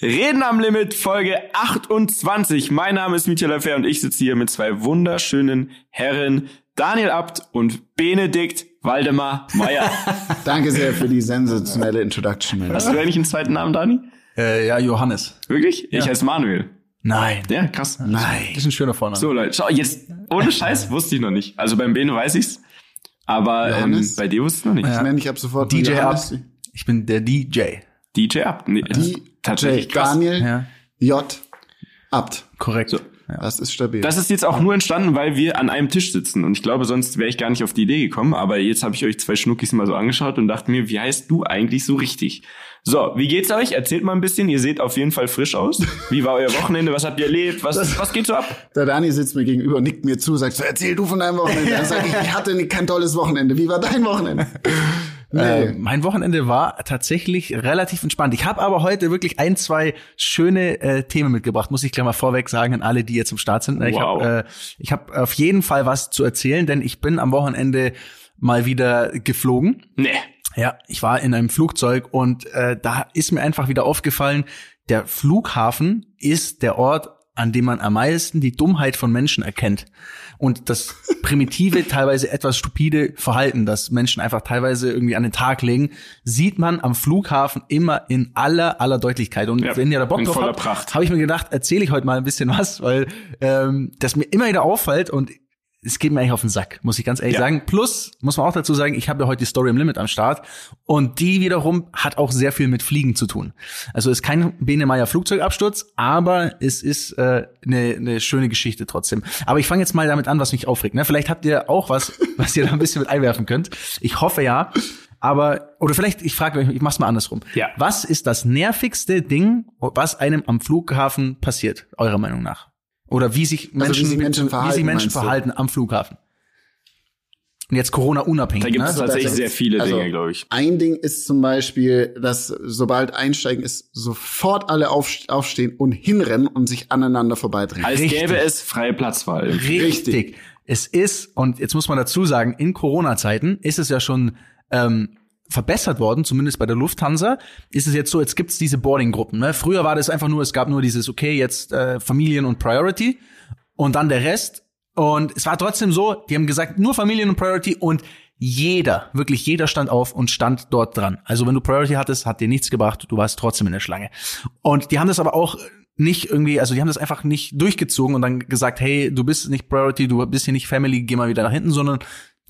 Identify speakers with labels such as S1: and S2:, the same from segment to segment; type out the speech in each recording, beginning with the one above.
S1: Reden am Limit, Folge 28. Mein Name ist Michael Affair und ich sitze hier mit zwei wunderschönen Herren, Daniel Abt und Benedikt Waldemar Meyer.
S2: Danke sehr für die sensationelle Introduction.
S1: Hast du eigentlich einen zweiten Namen, Dani?
S3: Äh, ja, Johannes.
S1: Wirklich? Ich heiße Manuel.
S3: Nein.
S1: Ja, krass.
S2: Nein.
S3: Das ist ein schöner Vorname.
S1: So, Leute, schau, jetzt, ohne Scheiß, wusste ich noch nicht. Also beim Bene weiß ich's. Aber ähm, bei dir wusste ich noch nicht.
S2: Ich nenne dich ab sofort
S3: DJ
S2: Johannes.
S3: Ich bin der DJ.
S1: DJ Abt. Nee,
S2: Die
S1: tatsächlich krass.
S2: Daniel
S3: Ja.
S2: J. Abt.
S3: Korrekt.
S2: Das ist stabil.
S1: Das ist jetzt auch nur entstanden, weil wir an einem Tisch sitzen. Und ich glaube, sonst wäre ich gar nicht auf die Idee gekommen. Aber jetzt habe ich euch zwei Schnuckis mal so angeschaut und dachte mir, wie heißt du eigentlich so richtig? So, wie geht's euch? Erzählt mal ein bisschen. Ihr seht auf jeden Fall frisch aus. Wie war euer Wochenende? Was habt ihr erlebt? Was, was geht so ab?
S2: Der Dani sitzt mir gegenüber und nickt mir zu, sagt so, erzähl du von deinem Wochenende. Dann sag ich, ich hatte nicht- kein tolles Wochenende. Wie war dein Wochenende? Nee.
S3: Äh, mein Wochenende war tatsächlich relativ entspannt. Ich habe aber heute wirklich ein, zwei schöne äh, Themen mitgebracht, muss ich gleich mal vorweg sagen an alle, die jetzt im Start sind. Ich
S1: Wow.
S3: habe äh, ich hab auf jeden Fall was zu erzählen, denn ich bin am Wochenende mal wieder geflogen.
S1: Nee.
S3: Ja, ich war in einem Flugzeug und äh, da ist mir einfach wieder aufgefallen, der Flughafen ist der Ort, an dem man am meisten die Dummheit von Menschen erkennt. Und das primitive, teilweise etwas stupide Verhalten, das Menschen einfach teilweise irgendwie an den Tag legen, sieht man am Flughafen immer in aller, aller Deutlichkeit. Und
S1: Ja,
S3: wenn ihr da Bock drauf habt, habe ich mir gedacht, erzähle ich heute mal ein bisschen was, weil ähm, das mir immer wieder auffällt und es geht mir eigentlich auf den Sack, muss ich ganz ehrlich
S1: Ja.
S3: sagen. Plus, muss man auch dazu sagen, ich habe ja heute die Story im Limit am Start und die wiederum hat auch sehr viel mit Fliegen zu tun. Also ist kein Benemeyer Flugzeugabsturz, aber es ist eine äh, ne ne schöne Geschichte trotzdem. Aber ich fange jetzt mal damit an, was mich aufregt. Ne? Vielleicht habt ihr auch was, was ihr da ein bisschen mit einwerfen könnt. Ich hoffe ja. Aber, oder vielleicht, ich frage euch, ich mach's mal andersrum.
S1: Ja.
S3: Was ist das nervigste Ding, was einem am Flughafen passiert, eurer Meinung nach? Oder wie sich
S2: Also
S3: Menschen,
S2: wie sich Menschen
S3: wie
S2: verhalten,
S3: sich Menschen verhalten am Flughafen. Und jetzt Corona unabhängig.
S1: Da gibt
S3: ne?
S1: es tatsächlich
S2: das-
S1: sehr viele
S2: also,
S1: Dinge, glaube ich.
S2: Ein Ding ist zum Beispiel, dass sobald Einsteigen ist, sofort alle auf, aufstehen und hinrennen und sich aneinander vorbeidrängen.
S1: Als
S3: Richtig.
S1: gäbe es freie Platzwahl.
S3: Richtig.
S2: Richtig.
S3: Es ist, und jetzt muss man dazu sagen, in Corona-Zeiten ist es ja schon ähm, verbessert worden, zumindest bei der Lufthansa, ist es jetzt so, jetzt gibt's diese Boarding-Gruppen. Ne? Früher war das einfach nur, es gab nur dieses, okay, jetzt äh, Familien und Priority und dann der Rest. Und es war trotzdem so, die haben gesagt, nur Familien und Priority und jeder, wirklich jeder stand auf und stand dort dran. Also wenn du Priority hattest, hat dir nichts gebracht, du warst trotzdem in der Schlange. Und die haben das aber auch nicht irgendwie, also die haben das einfach nicht durchgezogen und dann gesagt, hey, du bist nicht Priority, du bist hier nicht Family, geh mal wieder nach hinten, sondern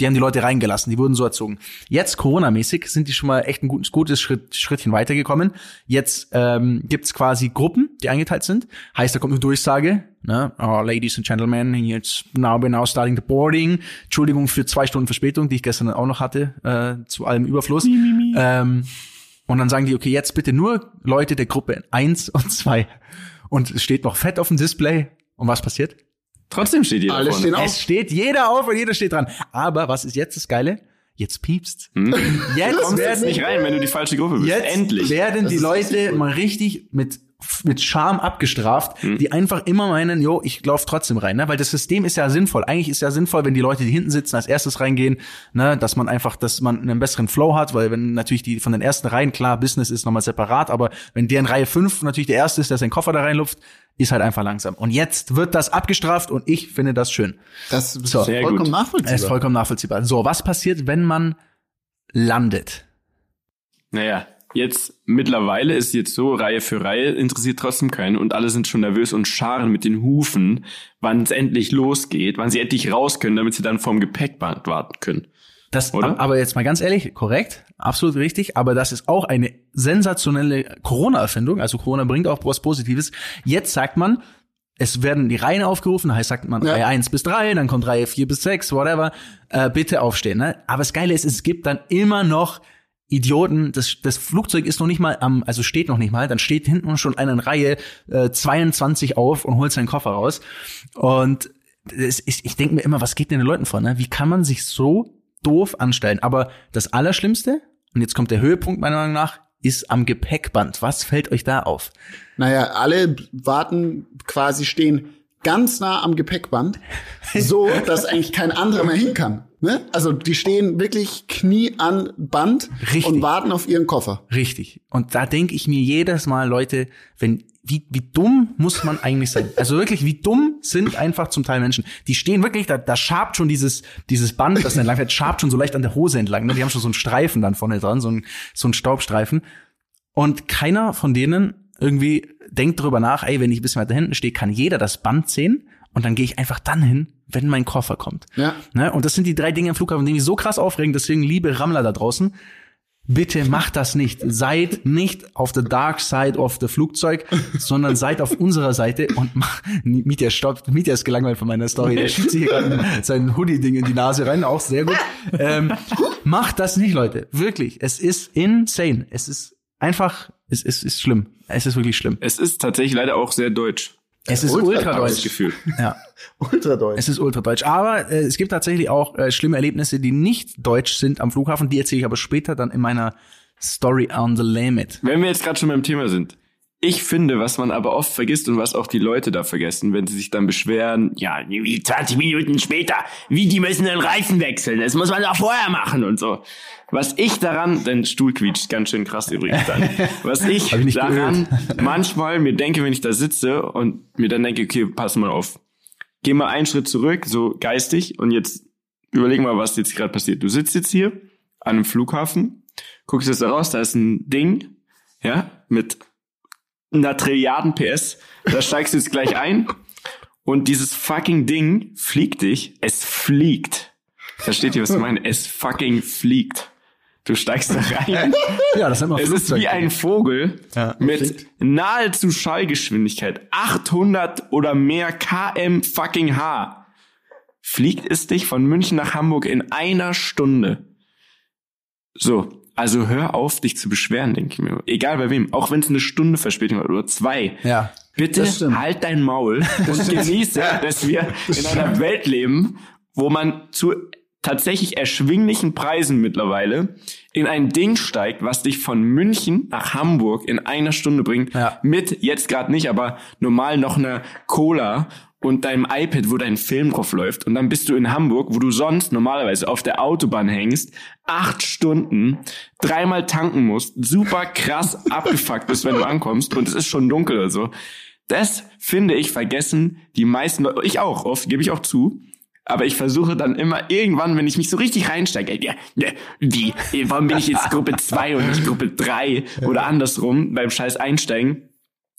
S3: die haben die Leute reingelassen, die wurden so erzogen. Jetzt Corona-mäßig sind die schon mal echt ein gutes, gutes Schritt, Schrittchen weitergekommen. Jetzt ähm, gibt's quasi Gruppen, die eingeteilt sind. Heißt, da kommt eine Durchsage, ne? Oh, Ladies and Gentlemen, jetzt now we're now starting the boarding. Entschuldigung für zwei Stunden Verspätung, die ich gestern auch noch hatte, äh, zu allem Überfluss. Ähm, und dann sagen die, okay, jetzt bitte nur Leute der Gruppe eins und zwei Und es steht noch fett auf dem Display. Und was passiert?
S1: Trotzdem steht jeder
S2: Alle
S1: vorne.
S2: stehen auf.
S3: Es steht jeder auf und jeder steht dran. Aber was ist jetzt das Geile? Jetzt piepst.
S1: Hm?
S3: Jetzt
S1: kommst jetzt
S3: werden,
S1: nicht rein, wenn du die falsche Gruppe bist.
S3: jetzt
S1: Endlich.
S3: werden die
S2: ist
S3: Leute mal richtig mit mit Charme abgestraft,
S1: Hm.
S3: die einfach immer meinen, jo, ich lauf trotzdem rein, ne? Weil das System ist ja sinnvoll. Eigentlich ist ja sinnvoll, wenn die Leute, die hinten sitzen, als erstes reingehen, ne, dass man einfach, dass man einen besseren Flow hat, weil wenn natürlich die von den ersten Reihen, klar, Business ist nochmal separat, aber wenn der in Reihe 5 natürlich der erste ist, der seinen Koffer da reinlupft, ist halt einfach langsam. Und jetzt wird das abgestraft und ich finde das schön.
S2: Das ist
S3: So.
S1: Sehr
S2: vollkommen
S1: gut.
S2: nachvollziehbar.
S3: Es ist vollkommen nachvollziehbar. So, was passiert, wenn man landet?
S1: Naja, jetzt mittlerweile ist jetzt so, Reihe für Reihe interessiert trotzdem keinen und alle sind schon nervös und scharen mit den Hufen, wann es endlich losgeht, wann sie endlich raus können, damit sie dann vorm Gepäckband warten können.
S3: Das,
S1: Oder?
S3: aber jetzt mal ganz ehrlich, korrekt, absolut richtig, aber das ist auch eine sensationelle Corona-Erfindung, also Corona bringt auch was Positives. Jetzt sagt man, es werden die Reihen aufgerufen, heißt sagt man
S2: Ja.
S3: Reihe 1 bis 3, dann kommt Reihe 4 bis 6, whatever, äh, bitte aufstehen. Ne? Aber das Geile ist, es gibt dann immer noch Idioten, das, das Flugzeug ist noch nicht mal am, also steht noch nicht mal, dann steht hinten schon einer in Reihe äh, 22 auf und holt seinen Koffer raus. Und es ist, ich denke mir immer, was geht denn den Leuten vor? Ne? Wie kann man sich so doof anstellen? Aber das Allerschlimmste, und jetzt kommt der Höhepunkt meiner Meinung nach, ist am Gepäckband. Was fällt euch da auf?
S2: Naja, alle warten quasi stehen ganz nah am Gepäckband, so dass eigentlich kein anderer mehr hin kann. Ne? Also die stehen wirklich Knie an Band
S3: Richtig.
S2: und warten auf ihren Koffer.
S3: Richtig. Und da denke ich mir jedes Mal, Leute, wenn wie, wie dumm muss man eigentlich sein? Also wirklich, wie dumm sind einfach zum Teil Menschen. Die stehen wirklich, da, da schabt schon dieses, dieses Band, das entlang fährt, schabt schon so leicht an der Hose entlang. Ne? Die haben schon so einen Streifen dann vorne dran, so ein, so ein Staubstreifen. Und keiner von denen irgendwie denkt darüber nach, ey, wenn ich ein bisschen weiter hinten stehe, kann jeder das Band sehen und dann gehe ich einfach dann hin, wenn mein Koffer kommt.
S2: Ja.
S3: Ne? Und das sind die drei Dinge im Flughafen, die mich so krass aufregen. Deswegen, liebe Rammler da draußen, bitte macht das nicht. Seid nicht auf the dark side of the Flugzeug, sondern seid auf unserer Seite und mach, Mietja stoppt, Mietja ist gelangweilt von meiner Story. Der schiebt sich hier gerade sein Hoodie-Ding in die Nase rein, auch sehr gut. Ähm, macht das nicht, Leute. Wirklich. Es ist insane. Es ist einfach, es, es ist schlimm. Es ist wirklich schlimm.
S1: Es ist tatsächlich leider auch sehr deutsch.
S3: Es ist
S2: ultra
S3: ultra
S1: Habe ich das
S3: deutsch.
S1: Gefühl.
S3: Ja.
S2: Ultra deutsch.
S3: Es ist ultra deutsch. Aber äh, es gibt tatsächlich auch äh, schlimme Erlebnisse, die nicht deutsch sind am Flughafen. Die erzähle ich aber später dann in meiner Story on the Limit.
S1: Wenn wir jetzt gerade schon beim Thema sind. Ich finde, was man aber oft vergisst und was auch die Leute da vergessen, wenn sie sich dann beschweren, ja, wie 20 Minuten später, wie die müssen den Reifen wechseln, das muss man doch vorher machen und so. Was ich daran, dein Stuhl quietscht ganz schön krass übrigens dann. Was ich,
S3: ich
S1: daran manchmal mir denke, wenn ich da sitze und mir dann denke, okay, pass mal auf. Geh mal einen Schritt zurück, so geistig und jetzt überleg mal, was jetzt gerade passiert. Du sitzt jetzt hier an einem Flughafen, guckst jetzt da raus, da ist ein Ding, ja, mit einer Trilliarden PS. Da steigst du jetzt gleich ein und dieses fucking Ding fliegt dich. Es fliegt. Versteht ihr, was ich meine? Es fucking fliegt. Du steigst da rein.
S3: Ja, das nennt man
S1: Es ist wie ein Vogel
S3: Ja.
S1: mit nahezu Schallgeschwindigkeit. 800 oder mehr km fucking H. Fliegt es dich von München nach Hamburg in einer Stunde. So, also hör auf, dich zu beschweren, denke ich mir. Egal bei wem. Auch wenn es eine Stunde Verspätung hat oder zwei.
S3: Ja.
S1: Bitte
S2: Das
S1: halt dein Maul und genieße, dass wir in einer Welt leben, wo man zu tatsächlich erschwinglichen Preisen mittlerweile in ein Ding steigt, was dich von München nach Hamburg in einer Stunde bringt.
S3: Ja.
S1: Mit, jetzt gerade nicht, aber normal noch einer Cola und deinem iPad, wo dein Film drauf läuft. Und dann bist du in Hamburg, wo du sonst normalerweise auf der Autobahn hängst, acht Stunden, dreimal tanken musst, super krass abgefuckt bist, wenn du ankommst und es ist schon dunkel oder so. Das finde ich vergessen die meisten Leute, ich auch oft, gebe ich auch zu. Aber ich versuche dann immer irgendwann, wenn ich mich so richtig reinsteige, ja, ja, wie, warum bin ich jetzt Gruppe 2 und nicht Gruppe 3 oder andersrum beim Scheiß einsteigen,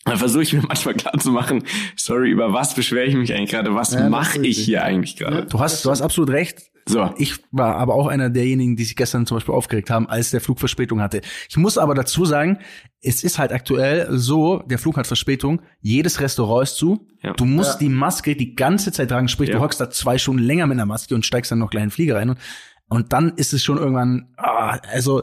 S1: dann versuche ich mir manchmal klar zu machen, sorry, über was beschwere ich mich eigentlich gerade, was
S2: Ja,
S1: mache ich hier eigentlich gerade?
S3: Du hast, du hast absolut recht.
S1: So.
S3: Ich war aber auch einer derjenigen, die sich gestern zum Beispiel aufgeregt haben, als der Flug Verspätung hatte. Ich muss aber dazu sagen, es ist halt aktuell so, der Flug hat Verspätung, jedes Restaurant ist zu.
S1: Ja.
S3: Du musst
S2: Ja.
S3: die Maske die ganze Zeit tragen, sprich,
S1: Ja.
S3: du hockst da zwei Stunden länger mit einer Maske und steigst dann noch gleich in den Flieger rein. Und, und dann ist es schon irgendwann, ah, also,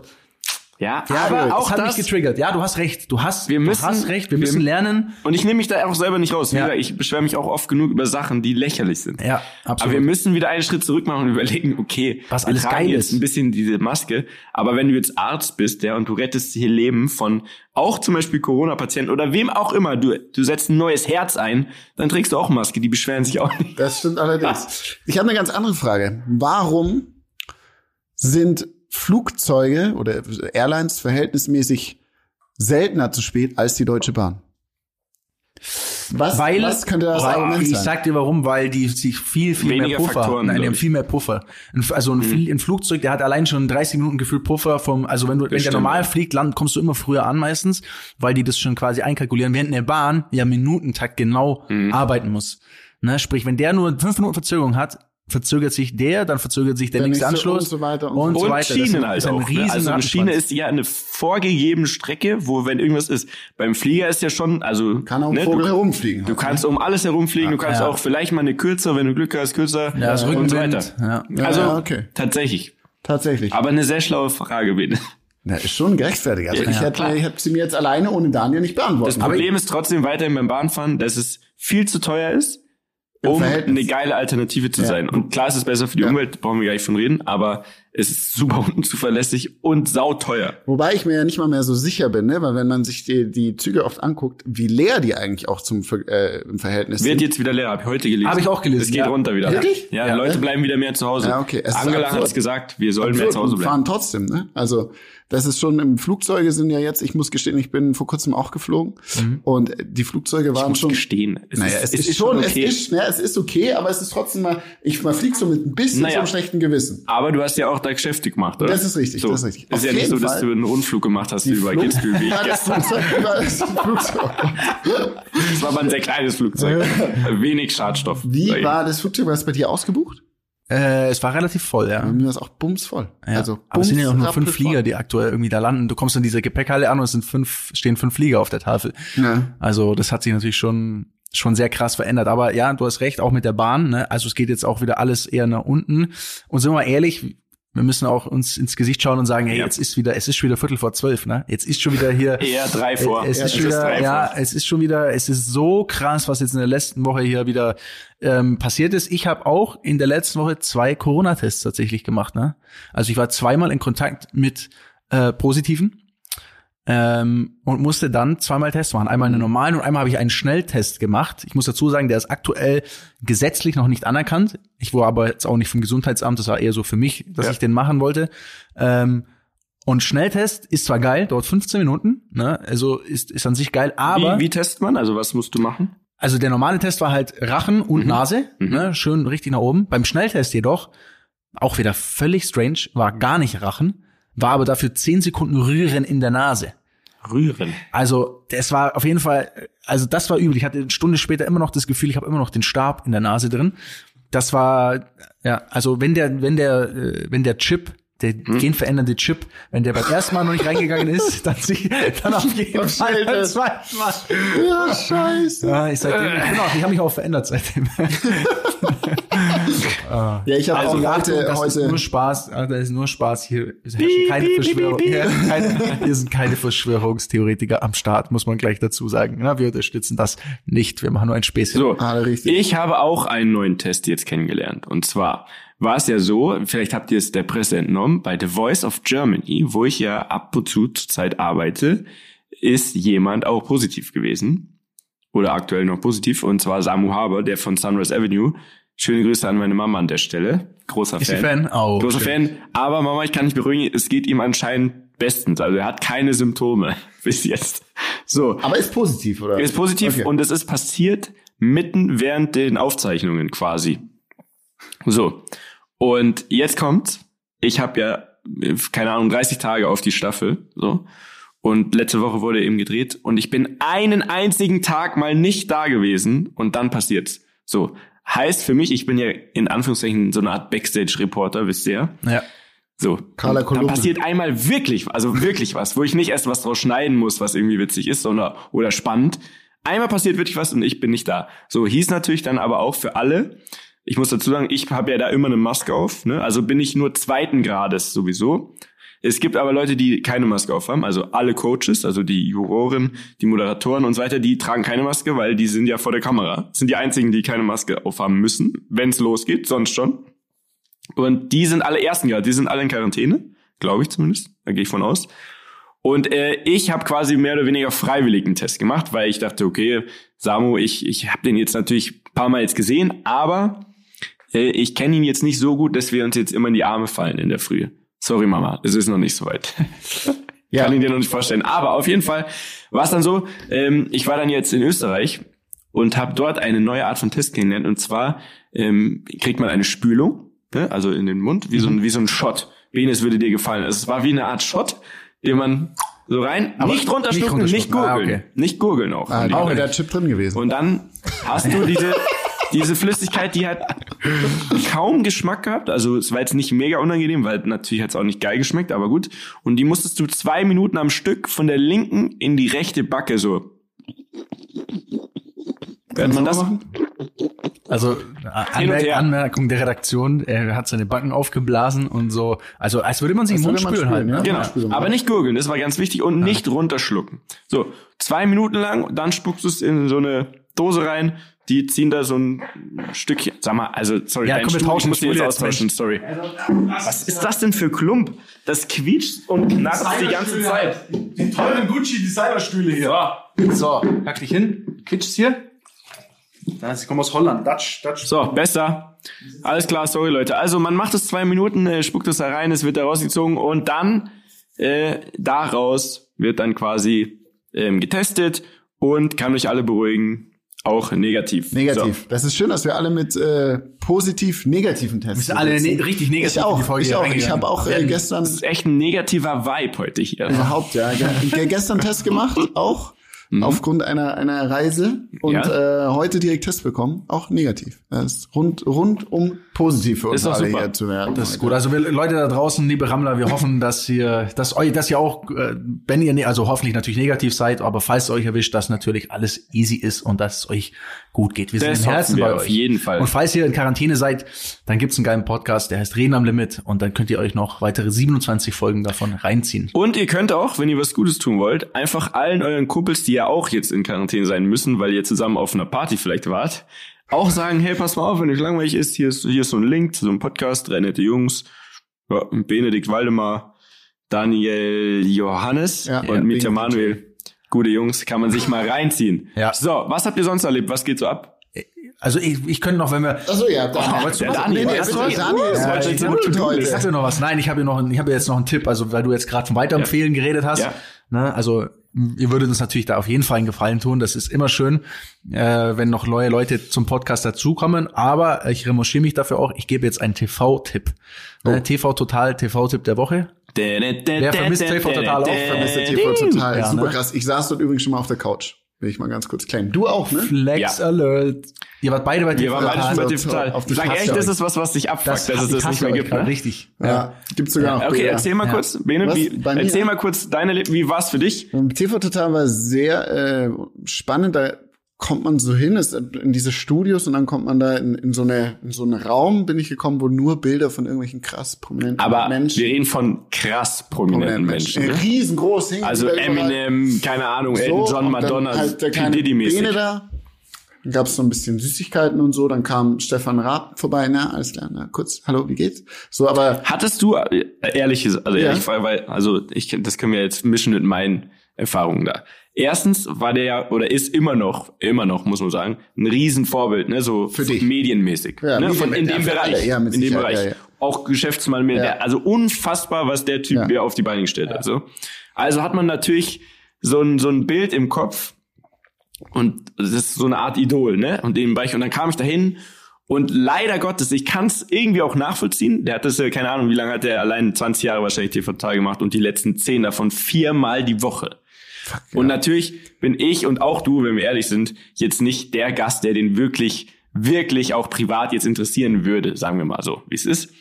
S1: Ja,
S3: ja,
S1: aber auch
S3: hat
S1: das,
S3: mich getriggert. Ja, du hast recht. Du hast,
S1: Wir müssen-
S3: du hast recht. Wir
S1: wir-
S3: müssen lernen.
S1: und ich nehme mich da auch selber nicht raus.
S3: Ja.
S1: Ich beschwere mich auch oft genug über Sachen, die lächerlich sind.
S3: Ja,
S1: Aber
S3: absolut.
S1: wir müssen wieder einen Schritt zurück machen und überlegen, okay,
S3: Was
S1: wir
S3: alles
S1: tragen
S3: geil
S1: jetzt
S3: ist.
S1: ein bisschen diese Maske, aber wenn du jetzt Arzt bist, ja, und du rettest hier Leben von auch zum Beispiel Corona-Patienten oder wem auch immer, du, du setzt ein neues Herz ein, dann trägst du auch Maske, die beschweren sich auch nicht.
S2: Das stimmt allerdings. Ich habe eine ganz andere Frage. Warum sind Flugzeuge oder Airlines verhältnismäßig seltener zu spät als die Deutsche Bahn? Was,
S3: Weil,
S2: was könnte das
S3: weil
S2: Argument
S3: ich
S2: sein?
S3: sag dir warum, weil die sich viel, viel mehr
S1: Weniger
S3: Puffer,
S1: Faktoren,
S3: nein, die haben
S1: ich.
S3: viel mehr Puffer. Ein- Also ein, Flie- ein Flugzeug, der hat allein schon 30 Minuten gefühlt Puffer vom, also wenn du, wenn der
S1: stimmt,
S3: normal
S1: ja.
S3: fliegt, land, kommst du immer früher an meistens, weil die das schon quasi einkalkulieren, während eine Bahn ja Minutentakt genau
S1: Mhm.
S3: arbeiten muss. Ne, sprich, wenn der nur fünf Minuten Verzögerung hat, verzögert sich der, dann verzögert sich der,
S2: Der
S3: nächste Anschluss
S2: und so weiter und
S3: und,
S2: so
S3: so
S1: Und
S3: weiter. Das
S1: Schienen
S3: ist-
S1: halt
S3: ist ein
S1: auch. Ne? Also eine. Schiene ist ja eine vorgegebene Strecke, wo wenn irgendwas ist. Beim Flieger ist ja schon, also
S2: Kann auch
S1: ne,
S2: Vogel
S1: du,
S2: herumfliegen.
S1: du kannst um alles herumfliegen, du kannst
S3: Ja.
S1: auch vielleicht mal eine kürzer, wenn du Glück hast, kürzer
S3: ja, das
S1: und so
S3: Rückenwind,
S1: weiter.
S3: ja.
S2: Ja,
S1: also
S2: ja, okay.
S1: tatsächlich.
S2: Tatsächlich.
S1: Aber eine sehr schlaue Frage, bitte.
S2: Na, ist schon gerechtfertigt. Also
S1: Ja,
S2: ich, hätte, ich hätte sie mir jetzt alleine ohne Daniel nicht beantworten.
S1: Das Problem ist trotzdem weiterhin beim Bahnfahren, dass es viel zu teuer ist. Um eine geile Alternative zu
S2: Ja.
S1: sein. Und klar ist es besser für die
S2: Ja.
S1: Umwelt, brauchen wir gar nicht von reden, aber es ist super unzuverlässig und sauteuer.
S2: Wobei ich mir ja nicht mal mehr so sicher bin, ne? weil wenn man sich die, die Züge oft anguckt, wie leer die eigentlich auch zum Ver- äh, im Verhältnis
S1: Wird
S2: sind.
S1: jetzt wieder leer, habe ich heute gelesen.
S3: Hab ich auch gelesen,
S1: Es geht
S3: ja.
S1: runter wieder.
S2: Wirklich?
S1: Ja,
S3: Ja.
S1: Leute bleiben wieder mehr zu Hause.
S2: Ja, okay. Es ist
S1: Angela hat es gesagt, wir sollen mehr zu Hause
S2: und
S1: bleiben.
S2: fahren trotzdem, ne? Also das ist schon im Flugzeuge sind ja jetzt, ich muss gestehen, ich bin vor kurzem auch geflogen und die Flugzeuge
S1: Mhm. Ich
S2: waren
S1: muss
S2: schon
S1: gestehen. Es
S2: naja, es, ist, schon,
S1: okay.
S2: es ist, ja, es ist okay, aber es ist trotzdem mal, ich man fliegt so mit ein bisschen
S1: Naja.
S2: so einem schlechten Gewissen.
S1: Aber du hast ja auch da Geschäfte gemacht, oder?
S2: Das ist richtig,
S1: so.
S2: das ist richtig.
S1: Ist
S2: Auf
S1: ja nicht so, dass
S2: Fall.
S1: du einen Rundflug gemacht hast über
S2: Flug-
S1: Kitzbühel wie ich
S2: Ja, das
S1: gestern.
S2: Das Flugzeug.
S1: Das war aber ein sehr kleines Flugzeug. Wenig Schadstoff.
S2: Wie war das Flugzeug? War es bei dir ausgebucht?
S3: Äh, es war relativ voll, ja.
S2: Mir war es auch bumsvoll.
S3: Ja.
S2: Also
S3: aber es sind ja auch nur fünf. Flieger, die aktuell irgendwie da landen. Du kommst in diese Gepäckhalle an und es sind fünf, stehen fünf Flieger auf der Tafel.
S2: Ja.
S3: Also das hat sich natürlich schon schon sehr krass verändert. Aber ja, du hast recht, auch mit der Bahn. Ne? Also es geht jetzt auch wieder alles eher nach unten. Und sind wir mal ehrlich, wir müssen auch uns ins Gesicht schauen und sagen, hey,
S1: Ja.
S3: jetzt ist wieder, es ist schon wieder Viertel vor zwölf, ne? Jetzt ist schon wieder hier.
S1: Eher drei vor.
S3: Es
S1: Ja,
S3: ist schon wieder,
S1: drei
S3: ja,
S1: vor.
S3: es ist schon wieder, es ist so krass, was jetzt in der letzten Woche hier wieder ähm, passiert ist. Ich habe auch in der letzten Woche zwei Corona-Tests tatsächlich gemacht. Ne? Also ich war zweimal in Kontakt mit äh, Positiven ähm, und musste dann zweimal Tests machen. Einmal einen normalen und einmal habe ich einen Schnelltest gemacht. Ich muss dazu sagen, der ist aktuell gesetzlich noch nicht anerkannt. Ich wurde aber jetzt auch nicht vom Gesundheitsamt, das war eher so für mich, dass
S1: Ja.
S3: ich den machen wollte. Ähm, und Schnelltest ist zwar geil, dauert 15 Minuten, ne? also ist, ist an sich geil, aber
S1: Wie, wie testet man? Also was musst du machen?
S3: also der normale Test war halt Rachen und
S1: Mhm.
S3: Nase, ne? schön richtig nach oben. Beim Schnelltest jedoch, auch wieder völlig strange, war gar nicht Rachen, war aber dafür 10 Sekunden Rühren in der Nase.
S1: Rühren.
S3: Also das war auf jeden Fall, also das war übel. Ich hatte eine Stunde später immer noch das Gefühl, ich habe immer noch den Stab in der Nase drin. Das war, ja, also wenn der, wenn der, äh, wenn der Chip, der
S2: Hm?
S3: genverändernde Chip, wenn der beim ersten Mal noch nicht reingegangen ist, dann, sie, dann auf jeden
S2: Was
S3: Fall beim zweiten Mal.
S2: Ja, scheiße.
S3: Ja, ich seitdem, genau, ich habe mich auch verändert seitdem.
S2: Ja, ich habe
S3: Also
S2: auch
S3: Achtung,
S2: heute,
S3: das ist
S2: heute
S3: nur Spaß, ah, das ist nur Spaß hier. Keine Verschwörung, hier, keine, hier sind keine Verschwörungstheoretiker am Start, muss man gleich dazu sagen. Na, wir unterstützen das nicht. Wir machen nur ein Späßchen.
S1: So,
S2: Ah, richtig.
S1: ich habe auch einen neuen Test jetzt kennengelernt. Und zwar war es ja so, vielleicht habt ihr es der Presse entnommen, bei The Voice of Germany, wo ich ja ab und zu zurzeit arbeite, ist jemand auch positiv gewesen. Oder aktuell noch positiv. Und zwar Samu Haber, der von Sunrise Avenue. Schöne Grüße an meine Mama an der Stelle. Großer
S3: Ist sie
S1: Fan.
S3: Fan? Oh,
S1: Großer
S3: schön.
S1: Fan. Aber Mama, ich kann dich beruhigen, es geht ihm anscheinend bestens. Also er hat keine Symptome bis jetzt. So.
S2: aber ist positiv, oder?
S1: Ist positiv
S2: Okay.
S1: und es ist passiert mitten während den Aufzeichnungen quasi. So. Und jetzt kommt's. Ich habe ja, keine Ahnung, 30 Tage auf die Staffel. So. Und letzte Woche wurde eben gedreht und ich bin einen einzigen Tag mal nicht da gewesen und dann passiert's. So. Heißt für mich, ich bin ja in Anführungszeichen so eine Art Backstage-Reporter, wisst ihr?
S3: Ja.
S1: So.
S2: Carla Kolumne.
S1: Dann passiert einmal wirklich, also wirklich was, wo ich nicht erst was draus schneiden muss, was irgendwie witzig ist sondern, oder spannend. Einmal passiert wirklich was und ich bin nicht da. So hieß natürlich dann aber auch für alle. Ich muss dazu sagen, ich habe ja da immer eine Maske auf, ne? Also bin ich nur zweiten Grades sowieso. Es gibt aber Leute, die keine Maske aufhaben, also alle Coaches, also die Juroren, die Moderatoren und so weiter, die tragen keine Maske, weil die sind ja vor der Kamera. Sind die einzigen, die keine Maske aufhaben müssen, wenn es losgeht, sonst schon. Und die sind alle ersten Grad, die sind alle in Quarantäne, glaube ich zumindest, da gehe ich von aus. Und äh, ich habe quasi mehr oder weniger freiwillig einen Test gemacht, weil ich dachte, okay, Samu, ich, ich habe den jetzt natürlich ein paar Mal jetzt gesehen, aber äh, ich kenne ihn jetzt nicht so gut, dass wir uns jetzt immer in die Arme fallen in der Früh. Sorry, Mama, es ist noch nicht so weit.
S2: Ja.
S1: Kann ich dir noch nicht vorstellen. Aber auf jeden Fall war es dann so, ähm, ich war dann jetzt in Österreich und habe dort eine neue Art von Test kennengelernt. Und zwar ähm, kriegt man eine Spülung, ne? also in den Mund, wie, so ein, wie so ein Shot. Benes würde dir gefallen. Also es war wie eine Art Shot, den man so rein, nicht runterschlucken,
S3: nicht
S1: nicht,
S3: runterschlucken. Ah,
S1: gurgeln.
S3: okay.
S1: Nicht gurgeln auch.
S2: Ah, auch der Chip drin gewesen.
S1: und dann hast du diese, diese Flüssigkeit, die hat kaum Geschmack gehabt. Also es war jetzt nicht mega unangenehm, weil natürlich hat es auch nicht geil geschmeckt, aber gut. Und die musstest du zwei Minuten am Stück von der linken in die rechte Backe so. Hört man das?
S3: Also Anmerk. Anmerkung der Redaktion, er hat seine Backen aufgeblasen und so, also als würde man sich im Mund
S2: man
S3: spülen halt.
S2: spülen,
S3: Ne?
S2: ja.
S1: Genau. Aber
S2: ja.
S1: nicht gurgeln, das war ganz wichtig. Und nicht runterschlucken. So, zwei Minuten lang, dann spuckst du es in so eine, Dose rein, die ziehen da so ein Stückchen, sag mal, also sorry,
S3: Ja,
S1: dein
S3: komm, wir
S1: Stuhl,
S3: tauschen
S1: ich muss den jetzt
S3: jetzt,
S1: austauschen, sorry. Was ist das denn für Klump? Das quietscht und knarzt die ganze Zeit.
S4: Die teuren Gucci-Designerstühle hier.
S3: So, pack dich hin. Quitscht's hier. Das, ich komme aus Holland. Dutch, Dutch.
S1: So, besser. Alles klar, sorry Leute. Also man macht es zwei Minuten, äh, spuckt es da rein, es wird da rausgezogen und dann äh, daraus wird dann quasi ähm, getestet und kann euch alle beruhigen, auch negativ.
S2: Negativ. Das ist schön, dass wir alle mit äh, positiv negativen Tests
S3: Wir sind alle ne richtig negativ
S2: Ich auch.
S3: in die Folge
S2: ich auch. Ich habe auch äh, gestern
S1: So. Das ist echt ein negativer Vibe heute hier.
S2: überhaupt ja ge gestern Test gemacht, auch aufgrund einer einer Reise und
S1: Mhm. Ja.
S2: äh, heute direkt Test bekommen, auch negativ. Das ist rund rundum positiv für uns
S1: Ist
S2: alle
S1: super.
S2: hier zu werden.
S3: Das ist gut. Also wir, Leute da draußen, liebe Rammler, wir hoffen, dass ihr, dass euch, dass ihr auch, äh, wenn ihr, ne- also hoffentlich natürlich negativ seid, aber falls es euch erwischt, dass natürlich alles easy ist und dass es euch gut geht. Wir
S1: Das
S3: sind im Herzen bei
S1: auf
S3: euch.
S1: jeden Fall.
S3: Und falls ihr in Quarantäne seid, dann gibt's einen geilen Podcast, der heißt Reden am Limit und dann könnt ihr euch noch weitere 27 Folgen davon reinziehen.
S1: Und ihr könnt auch, wenn ihr was Gutes tun wollt, einfach allen euren Kumpels, die ja auch jetzt in Quarantäne sein müssen, weil ihr zusammen auf einer Party vielleicht wart, auch sagen, hey, pass mal auf, wenn euch langweilig ist, hier ist, hier ist so ein Link zu so einem Podcast, drei nette Jungs, ja, Benedikt Waldemar, Daniel Johannes
S2: Ja,
S1: und
S2: ja,
S1: Mitya. Manuel. Gute Jungs, kann man sich mal reinziehen.
S3: Ja.
S1: So, was habt ihr sonst erlebt? Was geht so ab?
S3: Also ich, ich könnte noch, wenn wir,
S2: Achso, ja, dann,
S1: Oh,
S3: wolltest du
S1: der
S3: was?
S1: Daniel,
S2: Nee, nee,
S1: erst
S2: bitte,
S1: was?
S2: Daniel ist
S1: Ja,
S2: heute
S1: ich-
S2: heute.
S3: sag dir noch was. Nein, ich habe noch, ich habe jetzt noch einen Tipp. Also, weil du jetzt gerade vom Weiterempfehlen geredet hast.
S1: Ja.
S3: Ne, also, ihr würdet uns natürlich da auf jeden Fall einen Gefallen tun. Das ist immer schön, äh, wenn noch neue Leute zum Podcast dazukommen. Aber ich remonchiere mich dafür auch. Ich gebe jetzt einen TV-Tipp. Ne, TV Total, TV-Tipp der Woche.
S1: Wer
S3: vermisst TV Total auch?
S2: Vermisst TV total.
S3: Ja,
S2: Super
S3: ne?
S2: krass. Ich saß dort übrigens schon mal auf der Couch. Will ich mal ganz kurz claimen. Du auch, ne?
S3: Flex
S1: Ja.
S3: Alert. Ihr wart beide bei
S1: Wir
S3: TV
S1: waren beide schon bei TV Total.
S2: auf
S1: sag echt, das ist was, was dich abfuckt,
S3: Das,
S1: dass es das nicht mehr gibt. Ne?
S3: Richtig.
S2: Ja. Gibt's sogar noch.
S1: Okay,
S2: Bilder.
S1: erzähl mal
S3: Ja.
S1: kurz, Bene,
S2: Was?
S1: wie, erzähl mal kurz deine, wie war's für dich?
S2: TV Total war sehr äh, spannend. Da kommt man so hin, ist in diese Studios und dann kommt man da in, in so eine in so einen Raum bin ich gekommen, wo nur Bilder von irgendwelchen krass prominenten
S1: Aber
S2: Menschen,
S1: wir reden von krass prominenten
S2: prominenten
S1: Menschen. ne?
S2: riesengroß hingen
S1: Also. Eminem, keine Ahnung, Elton
S2: So,
S1: John, Madonna,
S2: halt der kleine. Bene da. Dann gab's so ein bisschen Süßigkeiten und so. Dann kam Stefan Raab vorbei. Na, alles klar. Na, kurz. Hallo, wie geht's? So, aber
S1: Hattest du äh, ehrliches, also
S2: Ja.
S1: ehrlich, weil, weil, also ich, das können wir jetzt mischen mit meinen Erfahrungen da. Erstens war der ja oder ist immer noch, immer noch muss man sagen, ein Riesenvorbild, ne, so
S2: Für dich.
S1: medienmäßig,
S2: Ja,
S1: ne, von, in dem
S2: ja,
S1: Bereich,
S2: alle, ja,
S1: in dem Bereich,
S2: ja,
S1: auch Geschäftsmann,
S2: Ja.
S1: der, also unfassbar, was der Typ hier auf die Beine gestellt hat. So, also hat man natürlich so ein so ein Bild im Kopf und das ist so eine Art Idol, ne, und dem Bereich und dann kam ich dahin und leider Gottes, ich kann es irgendwie auch nachvollziehen. Der hat das, keine Ahnung, wie lange hat der allein 20 Jahre wahrscheinlich TV Total gemacht und die letzten 10 davon viermal die Woche. Und natürlich bin ich und auch du, wenn wir ehrlich sind, jetzt nicht der Gast, der den wirklich, wirklich auch privat jetzt interessieren würde, sagen wir mal so, wie es ist.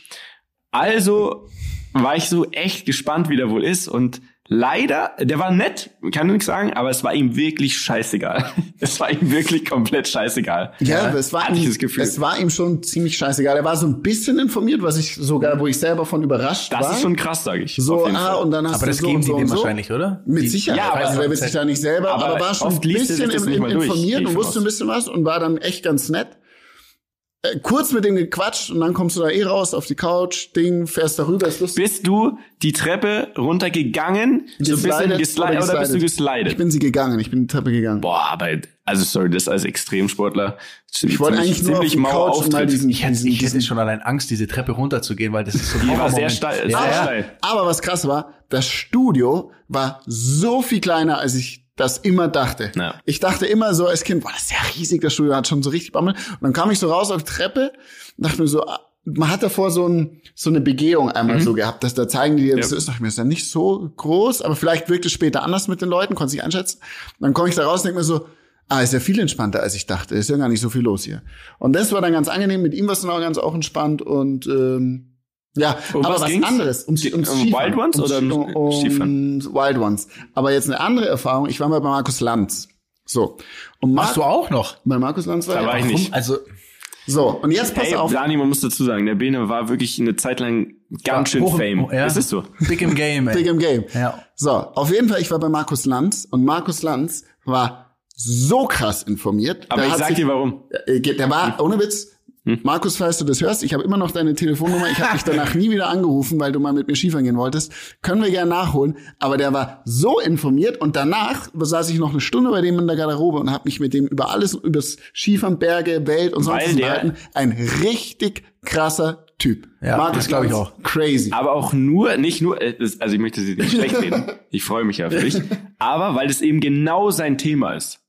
S1: Also war ich so echt gespannt, wie der wohl ist und leider, der war nett, kann ich nichts sagen, aber es war ihm wirklich scheißegal. Es war ihm wirklich komplett scheißegal.
S2: ja, es war ihm,
S1: das Gefühl.
S2: es war ihm schon ziemlich scheißegal. Er war so ein bisschen informiert, was ich sogar, wo ich selber von überrascht
S1: Das
S2: war.
S1: ist schon krass, sage ich.
S2: so, ah, und dann hast
S3: Aber
S2: du
S3: das
S2: so
S3: geben die
S2: so
S3: dem
S2: so.
S3: wahrscheinlich, oder?
S2: Mit
S3: Die-
S2: Sicherheit.
S1: Ja, aber-
S2: also der wird sich da nicht selber,
S1: aber
S2: aber, war schon ein bisschen
S1: das
S2: informiert und wusste ein bisschen was und war dann echt ganz nett. Äh, kurz mit dem gequatscht und dann kommst du da eh raus auf die Couch, Ding, fährst darüber, ist lustig.
S1: Bist du die Treppe runtergegangen, so ein bisschen
S2: Geslidet
S1: geslidet oder bist du
S2: Ich
S1: geslidet?
S2: bin sie gegangen, ich bin die Treppe gegangen.
S1: Boah, aber, also sorry, das als Extremsportler.
S2: Ich wollte eigentlich nur auf die Couch und mal diesen,
S3: Ich hätte,
S2: diesen,
S3: ich hätte
S2: diesen
S3: schon allein Angst, diese Treppe runterzugehen, weil das ist so ein
S1: Die war sehr steil,
S3: Ja,
S1: steil.
S2: Aber was krass war, das Studio war so viel kleiner, als ich das immer dachte.
S1: Ja.
S2: Ich dachte immer so als Kind, boah, das ist ja riesig, das Studio hat schon so richtig Bammel. Und dann kam ich so raus auf die Treppe und dachte mir so, ah, man hat davor so, ein, so eine Begehung einmal so gehabt, dass da zeigen die dir, das
S1: Mhm. Ja.
S2: ist, dachte mir, ist ja nicht so groß, aber vielleicht wirkt es später anders mit den Leuten, konnte ich einschätzen. dann komme ich da raus und denke mir so, ah, ist ja viel entspannter, als ich dachte. Ist ja gar nicht so viel los hier. Und das war dann ganz angenehm. Mit ihm war es dann auch ganz auch entspannt und ähm, ja,
S1: Um
S2: aber
S1: was
S2: was, anderes. Ums,
S1: Die-
S2: ums
S1: um
S2: Skifahren.
S1: Wild Ones oder um
S2: um,
S1: Skifahren?
S2: Wild Ones. Aber jetzt eine andere Erfahrung. Ich war mal bei Markus Lanz. So. Und Mar
S3: Machst du auch noch?
S2: bei Markus Lanz war
S1: Da
S2: ja
S1: war ich nicht.
S3: Also,
S2: So, und jetzt pass
S1: Ey,
S2: auf.
S1: Dani, man muss dazu sagen, der Bene war wirklich eine Zeit lang ganz schön
S3: hoch
S1: Fame.
S3: oh, ja.
S1: Das ist so.
S3: Big im Game, ey.
S2: Big im Game.
S3: Ja.
S2: So, auf jeden Fall, ich war bei Markus Lanz und Markus Lanz war so krass informiert.
S1: Aber
S2: Der
S1: ich sag
S2: sich-
S1: dir warum.
S2: Äh, Der war, ohne Witz, Markus, falls du das hörst, ich habe immer noch deine Telefonnummer. Ich habe dich danach nie wieder angerufen, weil du mal mit mir Skifahren gehen wolltest. Können wir gerne nachholen. Aber der war so informiert und danach saß ich noch eine Stunde bei dem in der Garderobe und habe mich mit dem über alles, über das Skifahren, Berge, Welt und sonst was unterhalten. Ein richtig krasser Typ.
S3: Ja, das glaub ich auch.
S2: Crazy.
S1: Aber auch nur, nicht nur, äh, also ich möchte sie nicht schlecht reden. Ich freue mich ja für dich. Aber weil das eben genau sein Thema ist.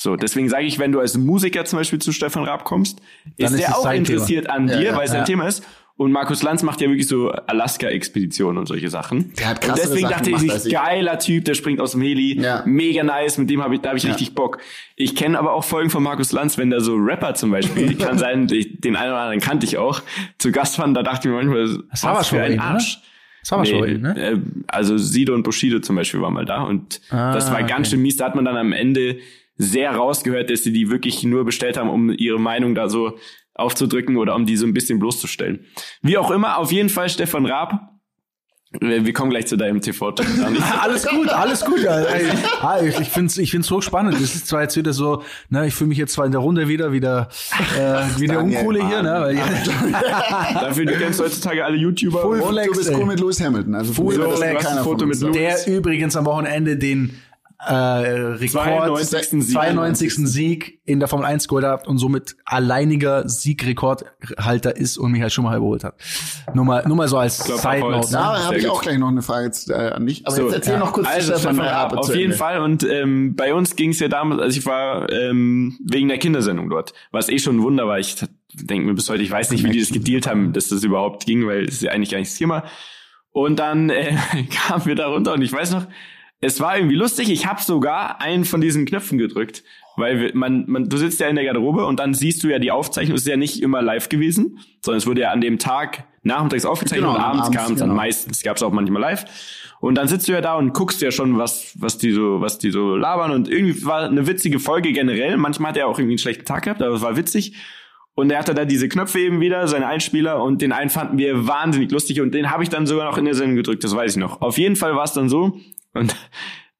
S1: So, deswegen sage ich, wenn du als Musiker zum Beispiel zu Stefan Raab kommst, ist
S3: ist
S1: der auch
S3: sein
S1: interessiert an dir,
S2: ja,
S1: weil es sein
S3: ja.
S1: Thema ist. Und Markus Lanz macht ja wirklich so Alaska-Expeditionen und solche Sachen.
S2: Der hat
S1: und
S2: krassere
S1: deswegen
S2: Sachen
S1: dachte ich,
S2: ich.
S1: geiler Typ, der springt aus dem Heli,
S2: Ja.
S1: mega nice, mit dem habe ich, da habe ich richtig Bock. Ich kenne aber auch Folgen von Markus Lanz, wenn da so Rapper zum Beispiel, kann sein, den einen oder anderen kannte ich auch, zu Gast waren, da dachte ich mir manchmal,
S3: Das war
S1: was für ein
S3: oder?
S1: Arsch.
S3: Das war aber schon
S1: Nee,
S3: ihn, ne?
S1: äh, also Sido und Bushido zum Beispiel waren mal da und
S3: Ah,
S1: das war ganz schön mies. Da hat man dann am Ende sehr rausgehört, dass sie die wirklich nur bestellt haben, um ihre Meinung da so aufzudrücken oder um die so ein bisschen bloßzustellen. Wie auch immer, auf jeden Fall Stefan Raab. Wir kommen gleich zu deinem tv
S3: Alles gut, alles gut. Ah, ich ich finde es ich find's hochspannend. Das ist zwar jetzt wieder so, ne, ich fühle mich jetzt zwar in der Runde wieder, wieder, äh, wie der Uncoole hier, ne, weil
S1: Dafür du kennst heutzutage alle YouTuber.
S3: Full
S1: Und-
S3: Flex,
S2: du bist
S3: ey.
S2: cool mit Lewis Hamilton. Also
S3: Full
S2: keiner
S1: ein Foto mit. Lewis.
S3: der übrigens am Wochenende den äh, Rekord
S1: 92. Sieg.
S3: 92. Sieg in der Formel 1 geholt hat und somit alleiniger Siegrekordhalter ist und Michael Schumacher überholt hat. Nur mal, nur mal so als
S1: Klopf auf
S3: Side
S1: Holz.
S3: Note.
S2: Da
S3: Ne?
S1: Sehr
S2: habe ich
S1: gut.
S2: auch gleich noch eine Frage zu- äh, an dich. Aber
S1: So,
S2: jetzt erzähl
S3: ja.
S2: noch kurz
S1: Also
S2: Stefan Raab.
S1: Auf
S2: zu
S1: jeden
S2: Ende.
S1: Fall. Und ähm, bei uns ging es ja damals, also ich war ähm, wegen der Kindersendung dort, was eh schon ein Wunder war. Ich denke mir bis heute, ich weiß nicht, wie die das gedealt haben, dass das überhaupt ging, weil es ist ja eigentlich gar nicht das Thema. Und dann äh, kamen wir da runter und ich weiß noch, es war irgendwie lustig. Ich habe sogar einen von diesen Knöpfen gedrückt, weil man, man, du sitzt ja in der Garderobe und dann siehst du ja die Aufzeichnung. Es ist ja nicht immer live gewesen, sondern es wurde ja an dem Tag nachmittags aufgezeichnet
S2: Genau,
S1: und abends, kam es dann
S2: genau.
S1: meistens. Gab es auch manchmal live. Und dann sitzt du ja da und guckst ja schon, was, was die so, was die so labern. Und irgendwie war eine witzige Folge generell. Manchmal hat er auch irgendwie einen schlechten Tag gehabt, aber es war witzig. Und er hatte da diese Knöpfe eben wieder, seine Einspieler, und den einen fanden wir wahnsinnig lustig und den habe ich dann sogar noch in der Sendung gedrückt, das weiß ich noch. Auf jeden Fall war es dann so, und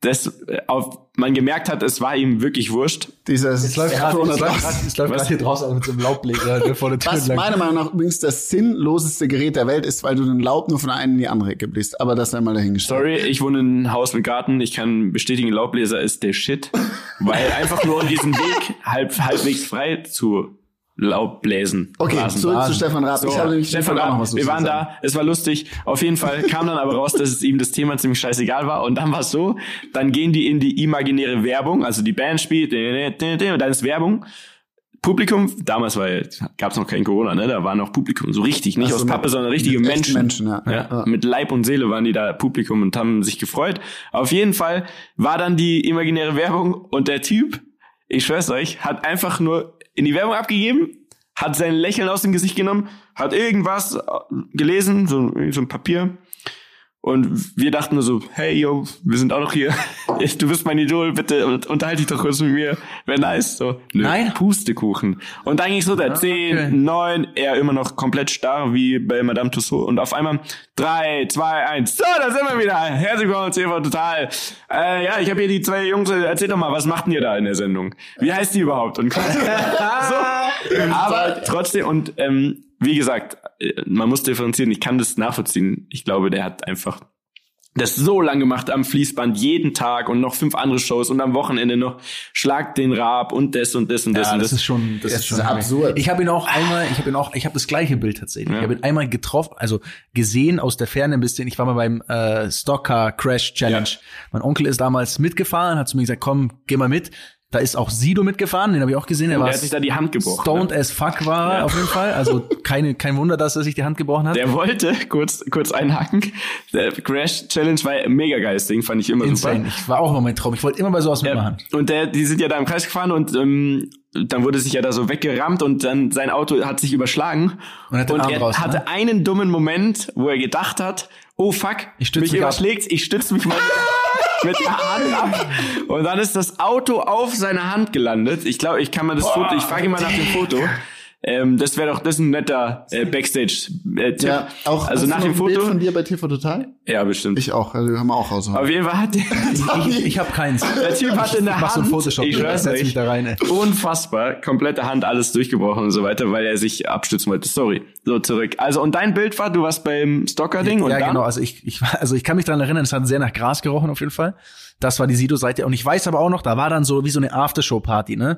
S1: das äh, auf, man gemerkt hat, es war ihm wirklich wurscht.
S2: Dieses
S3: Es läuft gerade läuft hier draußen mit so einem Laubbläser vor der Tür
S2: Was
S3: entlang.
S2: meiner Meinung nach übrigens das sinnloseste Gerät der Welt ist, weil du den Laub nur von einer in die andere Ecke bläst. Aber das einmal dahingestellt.
S1: Sorry, ich wohne in einem Haus mit Garten. Ich kann bestätigen, Laubbläser ist der Shit. Weil einfach nur um diesen Weg halb, halbwegs frei zu Laubbläsen.
S2: Okay,
S1: blasen.
S2: zurück zu. Stefan Raab.
S1: So,
S2: ich habe nämlich
S1: Stefan
S2: auch noch
S1: Raab,
S2: was
S1: wir waren
S2: sagen.
S1: da, es war lustig. Auf jeden Fall kam dann aber raus, dass es ihm das Thema ziemlich scheißegal war. Und dann war es so, dann gehen die in die imaginäre Werbung, also die Band spielt, und dann ist Werbung. Publikum, damals war gab es noch kein Corona, ne? Da war noch Publikum, so richtig, nicht
S2: Ach so,
S1: aus
S2: mit-
S1: Pappe, sondern richtige Menschen.
S2: Menschen, ja.
S1: Ja,
S2: Ja.
S1: Mit Leib und Seele waren die da Publikum und haben sich gefreut. Auf jeden Fall war dann die imaginäre Werbung und der Typ, ich schwör's euch, hat einfach nur in die Werbung abgegeben, hat sein Lächeln aus dem Gesicht genommen, hat irgendwas äh, gelesen, so, so ein Papier. Und wir dachten nur so, hey, yo, wir sind auch noch hier. Du bist mein Idol, bitte unterhalte dich doch kurz mit mir. Wäre nice. So, nö,
S3: Nein.
S1: Pustekuchen. Und dann ging so der 10,
S3: okay.
S1: 9, er immer noch komplett starr wie bei Madame Tussauds. Und auf einmal 3, 2, 1. So, da sind wir wieder. Herzlich willkommen zu TV Total. Äh, ja, ich habe hier die zwei Jungs. Erzählt doch mal, was macht ihr da in der Sendung? Wie heißt die überhaupt? Und so. Aber trotzdem, und ähm, wie gesagt, äh, man muss differenzieren. Ich kann das nachvollziehen. Ich glaube, der hat einfach das so lang gemacht am Fließband jeden Tag und noch fünf andere Shows und am Wochenende noch Schlag den Rab und das und das und das
S3: Ja,
S1: und
S3: das
S1: das.
S3: ist schon, das,
S2: Das
S3: ist schon
S2: absurd.
S3: Ich habe ihn auch einmal, ich habe ihn auch, ich habe das gleiche Bild tatsächlich. Ich habe ihn einmal getroffen, also gesehen aus der Ferne ein bisschen. Ich war mal beim äh, Stockcar Crash Challenge.
S1: Ja.
S3: Mein Onkel ist damals mitgefahren, hat zu mir gesagt, komm, geh mal mit. Da ist auch Sido mitgefahren, den habe ich auch gesehen. Er
S1: Und
S3: war
S1: der hat sich da die Hand gebrochen.
S3: stoned
S1: ne?
S3: as fuck war er
S1: Ja.
S3: auf jeden Fall. Also keine, kein Wunder, dass er sich die Hand gebrochen hat.
S1: Der wollte, kurz, kurz einhaken, der Crash Challenge war ein mega geiles Ding, fand ich immer
S3: Insane.
S1: super.
S3: Ich war auch immer mein Traum. Ich wollte immer bei sowas mitmachen.
S1: Ja, und der, die sind ja da im Kreis gefahren und ähm, dann wurde sich ja da so weggerammt und dann sein Auto hat sich überschlagen.
S3: Und hat Arm
S1: er
S3: raus, ne?
S1: hatte einen dummen Moment, wo er gedacht hat, oh fuck,
S3: Ich
S1: mich überschlägt's, ich stütze mich mal mit der Hand ab. Und dann ist das Auto auf seiner Hand gelandet. Ich glaube, ich kann mal das Foto, ich frage mal nach dem Foto. Ähm, das wäre doch, das ist ein netter äh, Backstage-Tipp.
S2: Ja, auch
S1: also
S2: hast
S1: nach
S2: du
S1: dem
S2: ein Bild
S1: Foto.
S2: von dir bei TV Total?
S1: Ja, bestimmt.
S2: Ich auch, also haben wir auch rausgehauen.
S1: Auf jeden Fall hat der,
S3: Ich, ich habe keins.
S1: der Typ hatte in der
S3: Mach so ein
S1: Hand,
S3: Photoshop.
S1: ich schwör's euch,
S3: da rein. Ey.
S1: unfassbar, komplette Hand, alles durchgebrochen und so weiter, weil er sich abstützen wollte. Sorry, so zurück. Also und dein Bild war, du warst beim Stalker-Ding und
S3: ja,
S1: dann?
S3: genau. Also ich, ich, war- also ich kann mich daran erinnern, es hat sehr nach Gras gerochen auf jeden Fall. Das war die Sido-Seite. Und ich weiß aber auch noch, da war dann so wie so eine Aftershow-Party, ne?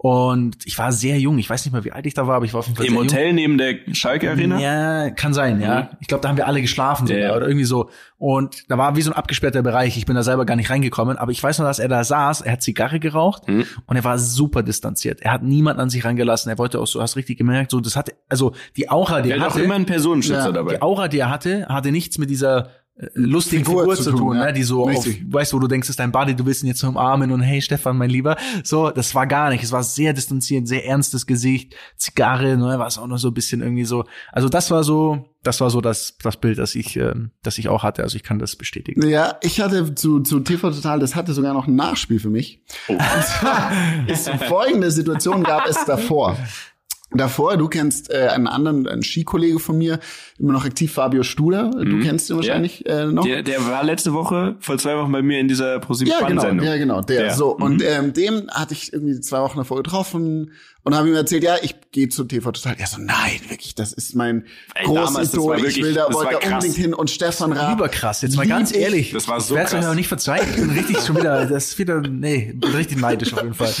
S3: Und ich war sehr jung. Ich weiß nicht mehr, wie alt ich da war, aber ich war auf jeden Fall
S1: Im Hotel neben der Schalke-Arena?
S3: Ja, kann sein, ja. Ich glaube, da haben wir alle geschlafen sogar
S1: Ja, ja.
S3: oder irgendwie so. Und da war wie so ein abgesperrter Bereich. Ich bin da selber gar nicht reingekommen, aber ich weiß noch, dass er da saß. Er hat Zigarre geraucht
S1: Mhm.
S3: und er war super distanziert. Er hat niemanden an sich rangelassen. Er wollte auch so, hast richtig gemerkt, so das hatte, also die Aura, die
S1: Der
S3: er
S1: hat auch
S3: hatte,
S1: immer einen Personenschützer
S2: Ja,
S1: dabei.
S3: die Aura, die er hatte, hatte nichts mit dieser lustigen
S2: Figur
S3: Figur,
S2: zu tun,
S3: tun,
S2: ja.
S3: ne? die so auf, weißt du, wo du denkst, ist dein Buddy, du willst ihn jetzt so umarmen und hey Stefan, mein Lieber. So, das war gar nicht. Es war sehr distanziert, sehr ernstes Gesicht, Zigarre, ne, war es auch noch so ein bisschen irgendwie so. Also das war so, das war so das, das Bild, das ich, ähm, das ich auch hatte. Also ich kann das bestätigen.
S2: Ja, ich hatte zu, zu TV Total, das hatte sogar noch ein Nachspiel für mich.
S1: Oh.
S2: Und zwar ist folgende Situation gab es davor. Davor, du kennst äh, einen anderen, einen Skikollege von mir, immer noch aktiv, Fabio Studer. Du kennst ihn wahrscheinlich äh, noch.
S1: Mhm. Der, der war letzte Woche, vor zwei Wochen bei mir in dieser ProSieben
S2: Ja, genau,
S1: Sendung.
S2: ja, genau, der.
S1: Der.
S2: So, und
S1: Mhm.
S2: ähm, dem hatte ich irgendwie zwei Wochen davor getroffen und habe ihm erzählt, ja, ich gehe zu TV Total. Er so, nein, wirklich, das ist mein
S1: Ey,
S2: großes Idol. Ich
S1: wirklich-
S2: will da, wollte da unbedingt hin. Und Stefan Raab.
S3: Überkrass, jetzt mal ganz
S2: ich.
S3: ehrlich.
S1: Das war so
S3: ich
S1: krass.
S3: aber nicht verzeihen. Ich bin richtig schon wieder, das ist wieder, nee, bin richtig neidisch auf jeden Fall.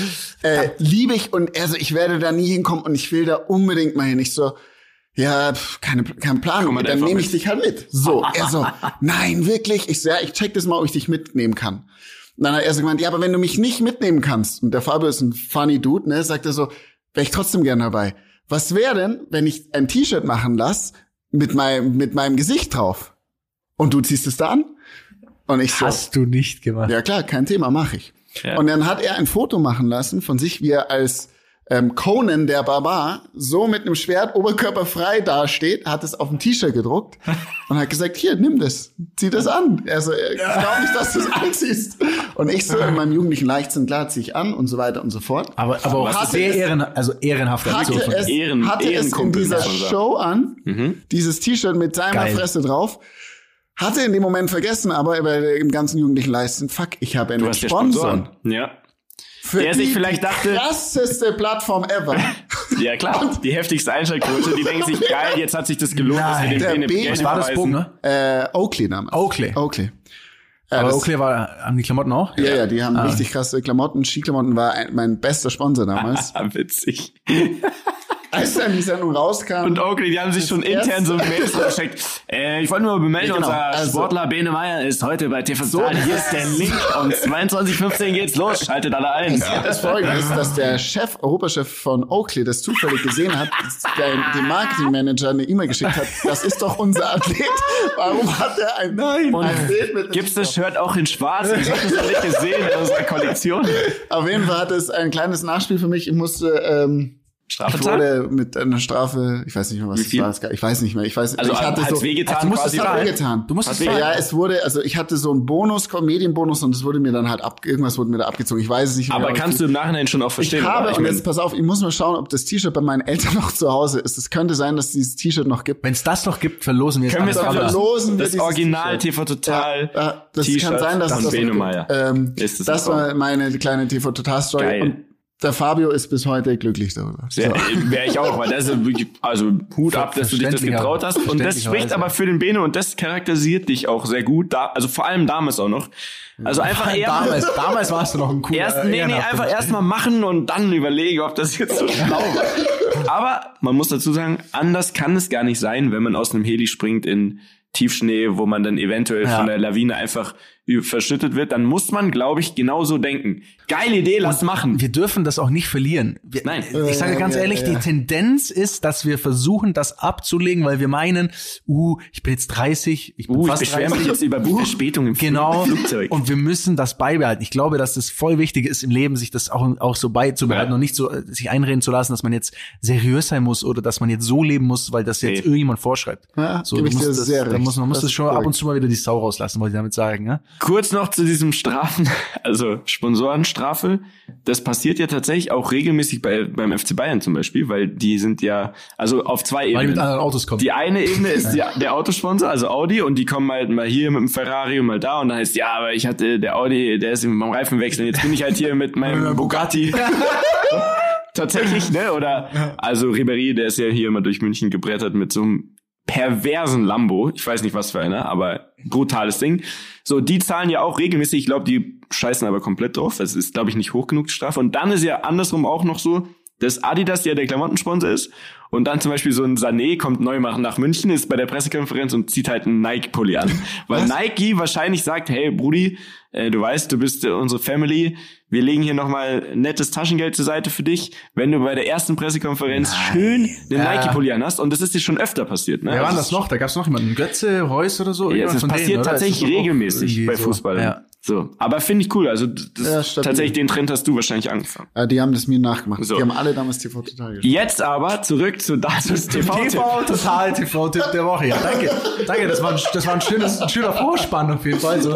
S2: Äh, liebe ich und also ich werde da nie hinkommen und ich will da unbedingt mal hin. Ich so, ja, pf, keine, kein Plan, dann nehme ich
S1: mit.
S2: dich halt mit. So, er so, nein, wirklich? Ich so, ja, ich check das mal, ob ich dich mitnehmen kann. Und dann hat er so gemeint, ja, aber wenn du mich nicht mitnehmen kannst, und der Fabio ist ein funny Dude, ne, sagt er so, wäre ich trotzdem gern dabei. Was wäre denn, wenn ich ein T-Shirt machen lass mit meinem, mit meinem Gesicht drauf? Und du ziehst es da an? Und ich so,
S3: Hast du nicht gemacht.
S2: ja klar, kein Thema, mache ich.
S1: Ja.
S2: Und dann hat er ein Foto machen lassen von sich, wie er als ähm, Conan der Barbar so mit einem Schwert oberkörperfrei dasteht, hat es auf ein T-Shirt gedruckt und hat gesagt, hier, nimm das, zieh das an. Er so, ich glaube nicht, dass du es anziehst. Und ich so in meinem jugendlichen Leichtsinn, klar, zieh ich an und so weiter und so fort.
S3: Aber, aber auch
S2: Hatte
S3: sehr
S2: es-
S3: ehren, also ehrenhafte Aktion
S2: Hatte
S3: von
S2: es.
S1: Ehren-
S2: hatte es in dieser. Show an, dieses T-Shirt mit seiner
S3: Geil.
S2: Fresse drauf, hatte in dem Moment vergessen, aber bei- im ganzen jugendlichen Leichtsinn, fuck, ich habe einen Sponsor.
S1: Ja.
S2: Für
S1: Der sich
S2: die,
S1: vielleicht
S2: die
S1: dachte-
S2: krasseste Plattform ever.
S1: Ja, klar. Die heftigste Einschaltquote. Die denken sich, geil, jetzt hat sich das gelohnt, dass wir
S3: Nein.
S1: den
S2: Der
S1: Bene
S2: B- Was
S3: war das. Bogen, ne?
S2: äh, Oakley damals.
S3: Oakley.
S2: Oakley. Ja,
S3: Aber
S2: das,
S3: Oakley war, haben die Klamotten auch?
S2: ja, ja, die haben
S3: Ah.
S2: richtig krasse Klamotten. Skiklamotten war ein, mein bester Sponsor damals.
S1: Ah, witzig.
S2: Als dann die Sendung rauskam.
S1: Und Oakley, die haben sich schon intern so Mails geschickt. Äh, ich wollte nur bemelden,
S2: Ja, genau.
S1: unser
S2: Also-
S1: Sportler Bene Meyer ist heute bei TV Total. Hier ist der Link und 22.15 geht's los. Schaltet alle ein.
S2: Das Folgende ist, dass der Chef, Europachef von Oakley das zufällig gesehen hat, der dem Marketingmanager eine E-Mail geschickt hat. Das ist doch unser Athlet. Warum hat er ein, Nein. ein Bild mit
S1: Gibt's das Shirt auch in schwarz? Ich habe das noch nicht gesehen in unserer Kollektion.
S2: Auf jeden Fall hat es ein kleines Nachspiel für mich. Ich musste, ähm,
S1: Strafe
S2: ich wurde mit einer Strafe, ich weiß nicht mehr, was
S1: Wie
S2: es
S1: viel?
S2: war. Es Ich weiß nicht mehr. Ich weiß,
S1: Also
S2: ich hatte so,
S1: wehgetan
S2: du musst
S1: quasi?
S2: es hat wehgetan.
S3: Du musst es.
S2: Ja, es wurde, also ich hatte so einen Bonus, Medienbonus und es wurde mir dann halt ab, irgendwas wurde mir da abgezogen. Ich weiß es nicht mehr.
S1: Aber kannst du im Nachhinein schon auch
S2: ich
S1: verstehen,
S2: habe,
S1: oder? Ich
S2: und jetzt pass auf, ich muss mal schauen, ob das T-Shirt bei meinen Eltern noch zu Hause ist. Es könnte sein, dass dieses T-Shirt noch gibt.
S3: Wenn es das noch gibt, verlosen wir es
S1: können wir es
S2: verlosen
S1: das Original. TV Total
S2: Ja, ja, das
S1: T-Shirt
S2: kann sein, dass das gibt.
S1: Meyer.
S2: Ähm,
S1: Ist es
S2: das war meine kleine TV Total Story
S1: Geil.
S2: und der Fabio ist bis heute glücklich darüber.
S1: Sehr, Wäre ich auch, weil das ist wirklich, also Hut ab, dass du dich das getraut hast. Und das spricht aber für den Bene und das charakterisiert dich auch sehr gut. Da, also vor allem damals auch noch. Also einfach eher
S3: Damals, damals warst du noch ein cooler
S1: erst, nee, nee, einfach erstmal machen und dann überlegen, ob das jetzt so schlau war. Aber man muss dazu sagen, anders kann es gar nicht sein, wenn man aus einem Heli springt in Tiefschnee, wo man dann eventuell
S3: Ja.
S1: von der Lawine einfach verschüttet wird, dann muss man, glaube ich, genauso denken. Geile Idee, lass machen.
S3: Wir dürfen das auch nicht verlieren. Wir,
S1: Nein.
S3: Ich sage ganz
S2: Ja,
S3: ehrlich,
S2: ja.
S3: die Tendenz ist, dass wir versuchen, das abzulegen, weil wir meinen, uh, ich bin jetzt 30, ich bin
S1: Uh, ich
S3: fast
S1: beschwere
S3: 30.
S1: mich jetzt über Verspätung im
S3: Genau.
S1: Flugzeug.
S3: Und wir müssen das beibehalten. Ich glaube, dass das voll wichtig ist im Leben, sich das auch, auch so beizubehalten
S1: Ja.
S3: und nicht so äh, sich einreden zu lassen, dass man jetzt seriös sein muss oder dass man jetzt so leben muss, weil das jetzt
S1: Nee.
S3: irgendjemand vorschreibt.
S2: Ja,
S3: so, du
S2: ich dir
S3: musst das,
S2: sehr
S3: da
S2: recht.
S3: muss, man muss
S2: Das
S3: schon ab und zu mal wieder die Sau rauslassen, wollte ich damit sagen. Ja?
S1: Kurz noch zu diesem Strafen, also Sponsorenstrafe. Das passiert ja tatsächlich auch regelmäßig bei, beim FC Bayern zum Beispiel, weil die sind ja, also auf zwei
S3: Weil die
S1: Ebenen.
S3: mit anderen Autos kommen.
S1: Die eine Ebene ist die, der Autosponsor, also Audi, und die kommen halt mal hier mit dem Ferrari und mal da und dann heißt, ja, aber ich hatte, der Audi, der ist beim Reifenwechseln, jetzt bin ich halt hier mit meinem Bugatti. Tatsächlich, ne? Oder, also Ribéry, der ist ja hier immer durch München gebrettert mit so einem perversen Lambo. Ich weiß nicht, was für einer, aber brutales Ding. So, die zahlen ja auch regelmäßig. Ich glaube, die scheißen aber komplett drauf. Das ist, glaube ich, nicht hoch genug die Strafe. Und dann ist ja andersrum auch noch so, dass Adidas ja der Klamottensponsor ist. Und dann zum Beispiel so ein Sané kommt neu nach nach München, ist bei der Pressekonferenz und zieht halt einen Nike-Pulli an. Weil Nike wahrscheinlich sagt, hey Brudi, äh, du weißt, du bist äh, unsere Family, wir legen hier nochmal nettes Taschengeld zur Seite für dich, wenn du bei der ersten Pressekonferenz schön den
S3: Ja.
S1: Nike-Pulli an hast. Und das ist dir schon öfter passiert. Ne?
S3: Wer war denn
S1: Also
S3: das noch? Da gab es noch jemanden. Götze, Reus oder so?
S1: ja, das
S3: denen,
S1: passiert
S3: oder?
S1: tatsächlich regelmäßig bei
S3: so?
S1: Fußball.
S3: Ja.
S1: So, aber finde ich cool. Also das,
S2: Ja,
S1: tatsächlich den Trend hast du wahrscheinlich angefangen.
S2: Äh, die haben das mir nachgemacht.
S1: So.
S2: Die haben alle damals TV total gespielt.
S1: Jetzt aber zurück zu Datus TV.
S3: TV Total TV Tipp der Woche. Ja, danke. Danke, das war ein, das war ein schönes, ein schöner Vorspann auf jeden Fall. So.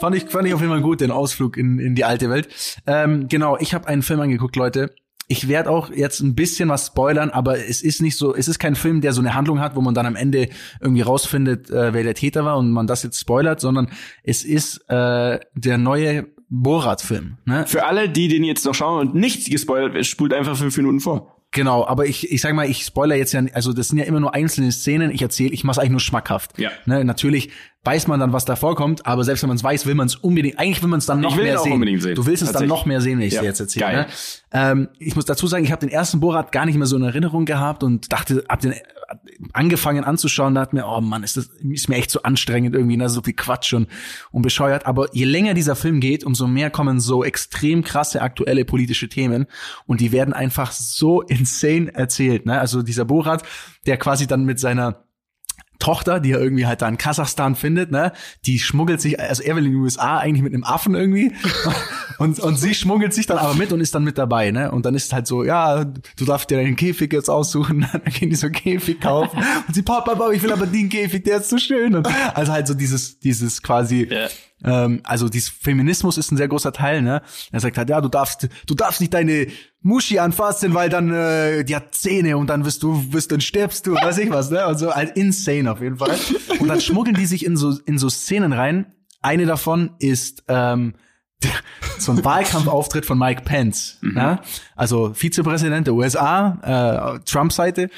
S3: Fand ich, fand ich auf jeden Fall gut, den Ausflug in, in die alte Welt. Ähm, genau, ich habe einen Film angeguckt, Leute. Ich werde auch jetzt ein bisschen was spoilern, aber es ist nicht so, es ist kein Film, der so eine Handlung hat, wo man dann am Ende irgendwie rausfindet, äh, wer der Täter war und man das jetzt spoilert, sondern es ist äh, der neue Borat-Film. Ne?
S1: Für alle, die den jetzt noch schauen und nichts gespoilert wird, spult einfach fünf Minuten vor.
S3: Genau, aber ich, ich sag mal, ich spoiler jetzt ja, also das sind ja immer nur einzelne Szenen. Ich erzähle, ich mache eigentlich nur schmackhaft.
S1: Ja.
S3: Ne, natürlich weiß man dann, was da vorkommt, aber selbst wenn man es weiß, will man es unbedingt, eigentlich will man es dann noch
S1: Ich will
S3: mehr sehen.
S1: sehen.
S3: Du willst es dann noch mehr sehen, wenn ich
S1: Ja.
S3: dir jetzt erzähle. Ne? Ähm, ich muss dazu sagen, ich habe den ersten Borat gar nicht mehr so in Erinnerung gehabt und dachte, hab den angefangen anzuschauen, dachte mir, oh Mann, ist das ist mir echt so anstrengend irgendwie, ne? so viel Quatsch und, und bescheuert. Aber je länger dieser Film geht, umso mehr kommen so extrem krasse aktuelle politische Themen und die werden einfach so insane erzählt. Ne? Also dieser Borat, der quasi dann mit seiner Tochter, die er irgendwie halt da in Kasachstan findet, ne, die schmuggelt sich, also er will in die USA eigentlich mit einem Affen irgendwie. Und, und sie schmuggelt sich dann aber mit und ist dann mit dabei, ne, und dann ist halt so, ja, du darfst dir deinen Käfig jetzt aussuchen, dann gehen die so einen Käfig kaufen. Und sie, Papa, Papa, ich will aber den Käfig, der ist so schön. Und also halt so dieses, dieses quasi, ähm, also dieses Feminismus ist ein sehr großer Teil, ne, er sagt halt, ja, du darfst, du darfst nicht deine Muschi anfassen, weil dann äh, die hat Zähne und dann wirst du, wirst dann stirbst du, weiß ich was, ne? Also halt insane auf jeden Fall. Und dann schmuggeln die sich in so in so Szenen rein. Eine davon ist ähm, so ein Wahlkampfauftritt von Mike Pence, ne? also Vizepräsident der USA, äh, Trump-Seite,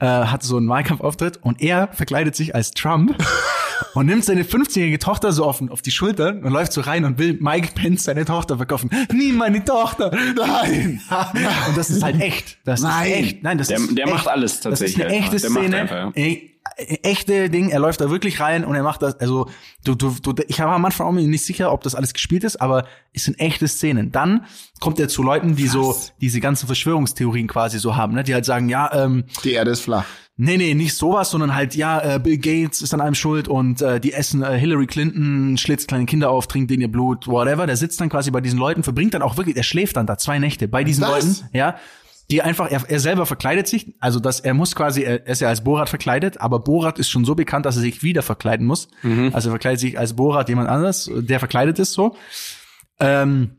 S3: äh, hat so einen Wahlkampfauftritt und er verkleidet sich als Trump und nimmt seine 15-jährige Tochter so auf, auf die Schultern und läuft so rein und will Mike Pence seine Tochter verkaufen. Nie meine Tochter! Nein! Und das ist halt echt. Das
S2: Nein.
S3: ist echt. Nein, das
S1: Der-
S3: ist
S1: der
S3: echt.
S1: macht alles tatsächlich
S3: Das ist eine echte
S1: Der macht
S3: Szene.
S1: einfach, ja.
S3: Echte Ding, er läuft da wirklich rein und er macht das, also du, du, du ich war am Anfang auch nicht sicher, ob das alles gespielt ist, aber es sind echte Szenen. Dann kommt er zu Leuten, die so diese ganzen Verschwörungstheorien quasi so haben, ne? die halt sagen, ja, ähm,
S2: Die Erde ist flach.
S3: Nee, nee, nicht sowas, sondern halt, ja, äh, Bill Gates ist an einem schuld und äh, die essen äh, Hillary Clinton, schlitzt kleine Kinder auf, trinkt denen ihr Blut, whatever. Der sitzt dann quasi bei diesen Leuten, verbringt dann auch wirklich, er schläft dann da zwei Nächte bei diesen
S2: Was?
S3: Leuten, ja. Die einfach, er, er selber verkleidet sich, also dass er muss quasi, er ist ja als Borat verkleidet, aber Borat ist schon so bekannt, dass er sich wieder verkleiden muss. Also er verkleidet sich als Borat jemand anderes, der verkleidet ist so. Ähm,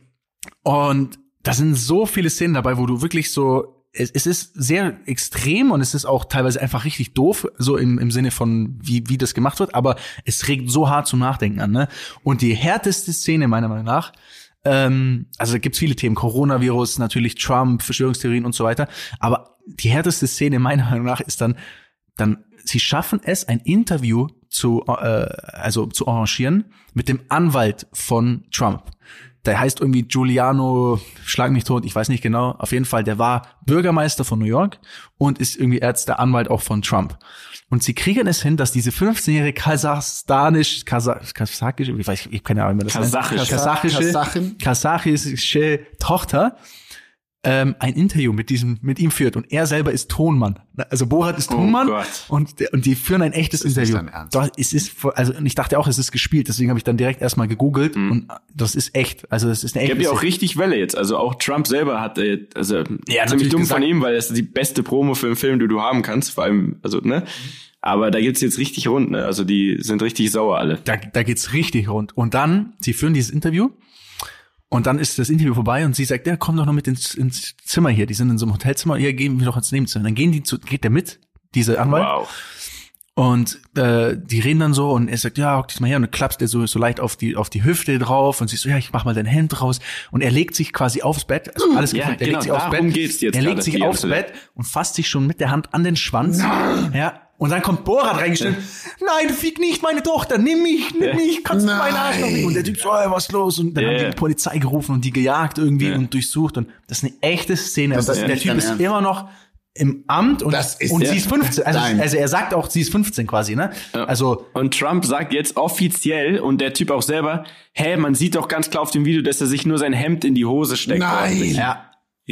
S3: und da sind so viele Szenen dabei, wo du wirklich so, es, es ist sehr extrem und es ist auch teilweise einfach richtig doof, so im, im Sinne von, wie, wie das gemacht wird, aber es regt so hart zum Nachdenken an, ne? Und die härteste Szene, meiner Meinung nach, ähm, also da gibt's viele Themen, Coronavirus, natürlich Trump, Verschwörungstheorien und so weiter, aber die härteste Szene meiner Meinung nach ist dann, dann, sie schaffen es, ein Interview zu, äh, also zu arrangieren mit dem Anwalt von Trump. Der heißt irgendwie Giuliano, schlag mich tot, ich weiß nicht genau. Auf jeden Fall, der war Bürgermeister von New York und ist irgendwie jetzt der Anwalt auch von Trump. Und sie kriegen es hin, dass diese 15-jährige kasachstanisch, Kasa kasachische, ich weiß, ich Ahnung, wie man das nennt.
S1: Kasachische.
S3: kasachische, kasachische Tochter ähm, ein Interview mit diesem, mit ihm führt und er selber ist Tonmann. Also Borat ist Tonmann
S1: Gott.
S3: und, und die führen ein echtes
S2: ist
S3: Interview.
S2: Ernst.
S3: Doch, es ist, also und ich dachte auch, es ist gespielt, deswegen habe ich dann direkt erstmal gegoogelt und das ist echt. Also das ist eine
S1: Ich
S3: echte.
S1: habe ja auch richtig Welle jetzt. Also auch Trump selber hat, äh, also
S3: Ja,
S1: ziemlich dumm
S3: gesagt.
S1: von ihm, weil das ist die beste Promo für einen Film, die du haben kannst. Vor allem, also ne. Aber da geht's jetzt richtig rund. Ne? Also die sind richtig sauer alle.
S3: da, da geht's richtig rund. Und dann, sie führen dieses Interview und dann ist das Interview vorbei und sie sagt, ja, komm doch noch mit ins, ins Zimmer hier. Die sind in so einem Hotelzimmer, hier gehen wir doch ins Nebenzimmer. Dann gehen die zu, geht der mit, diese Anwalt.
S1: Wow.
S3: Und äh, die reden dann so und er sagt, ja, hock dich mal her und dann klappst er so, so leicht auf die, auf die Hüfte drauf und sie so, ja, ich mach mal dein Hemd raus. Und er legt sich quasi aufs Bett, also alles
S1: Ja,
S3: gefilmt, er
S1: genau,
S3: legt sich aufs Bett,
S1: geht's jetzt
S3: er legt sich aufs Bett und fasst sich schon mit der Hand an den Schwanz. Ja. Und dann kommt Borat reingestellt. Nein, fick nicht meine Tochter, nimm mich, nimm mich, kannst du meinen Arsch noch nehmen. Und der Typ so, ey, was ist los? Und dann
S1: Ja,
S3: haben die
S1: ja.
S3: die Polizei gerufen und die gejagt irgendwie
S1: Ja.
S3: und durchsucht. Und das ist eine echte Szene.
S2: Das ist
S3: der
S2: nicht
S3: Typ ist immer noch im Amt und,
S2: Das ist
S3: und
S2: ja
S3: sie ist 15. Also, also er sagt auch, sie ist 15 quasi, ne? Also
S1: Und Trump sagt jetzt offiziell und der Typ auch selber, hä, man sieht doch ganz klar auf dem Video, dass er sich nur sein Hemd in die Hose steckt.
S2: Nein.
S3: Ja.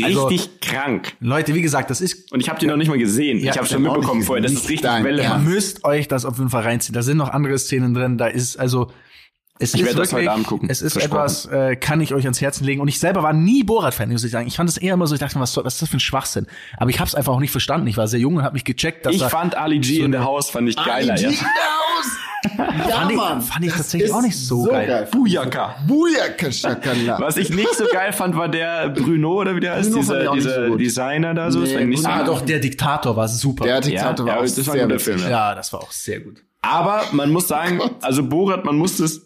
S3: Also,
S1: Richtig krank.
S3: Leute, wie gesagt, das ist.
S1: Und ich habe die noch nicht mal gesehen.
S3: Ja,
S1: ich habe schon mitbekommen vorher,
S2: gesehen.
S1: es richtig Welle.
S3: Ihr müsst euch das auf jeden Fall reinziehen. Da sind noch andere Szenen drin. Da ist also. Es
S1: Ich
S3: ist
S1: werde das heute Abend gucken.
S3: Es ist etwas, äh, kann ich euch ans Herzen legen. Und ich selber war nie Borat-Fan, muss ich sagen. Ich fand es eher immer so, ich dachte mir, was, soll, was ist das für ein Schwachsinn? Aber ich habe es einfach auch nicht verstanden. Ich war sehr jung und habe mich gecheckt, dass
S1: Ich
S3: da,
S1: fand Ali G in the House fand ich geiler. Ja.
S2: Ja,
S3: fand, ich, fand ich tatsächlich auch nicht so, geil.
S1: Bujaka.
S2: Bujaka Shakala.
S1: Was ich nicht so geil fand, war der Bruno oder wie der heißt, dieser,
S2: auch
S1: dieser
S2: so gut.
S1: Designer da so.
S2: Nee,
S1: so
S3: Ah,
S1: geil.
S3: doch, der Diktator war super.
S2: Der
S1: ja,
S2: Diktator
S1: ja,
S2: war auch
S1: das war ein
S2: sehr.
S1: Film. Ja.
S3: ja, das war auch sehr gut.
S1: Aber man muss sagen, also Borat, man muss das,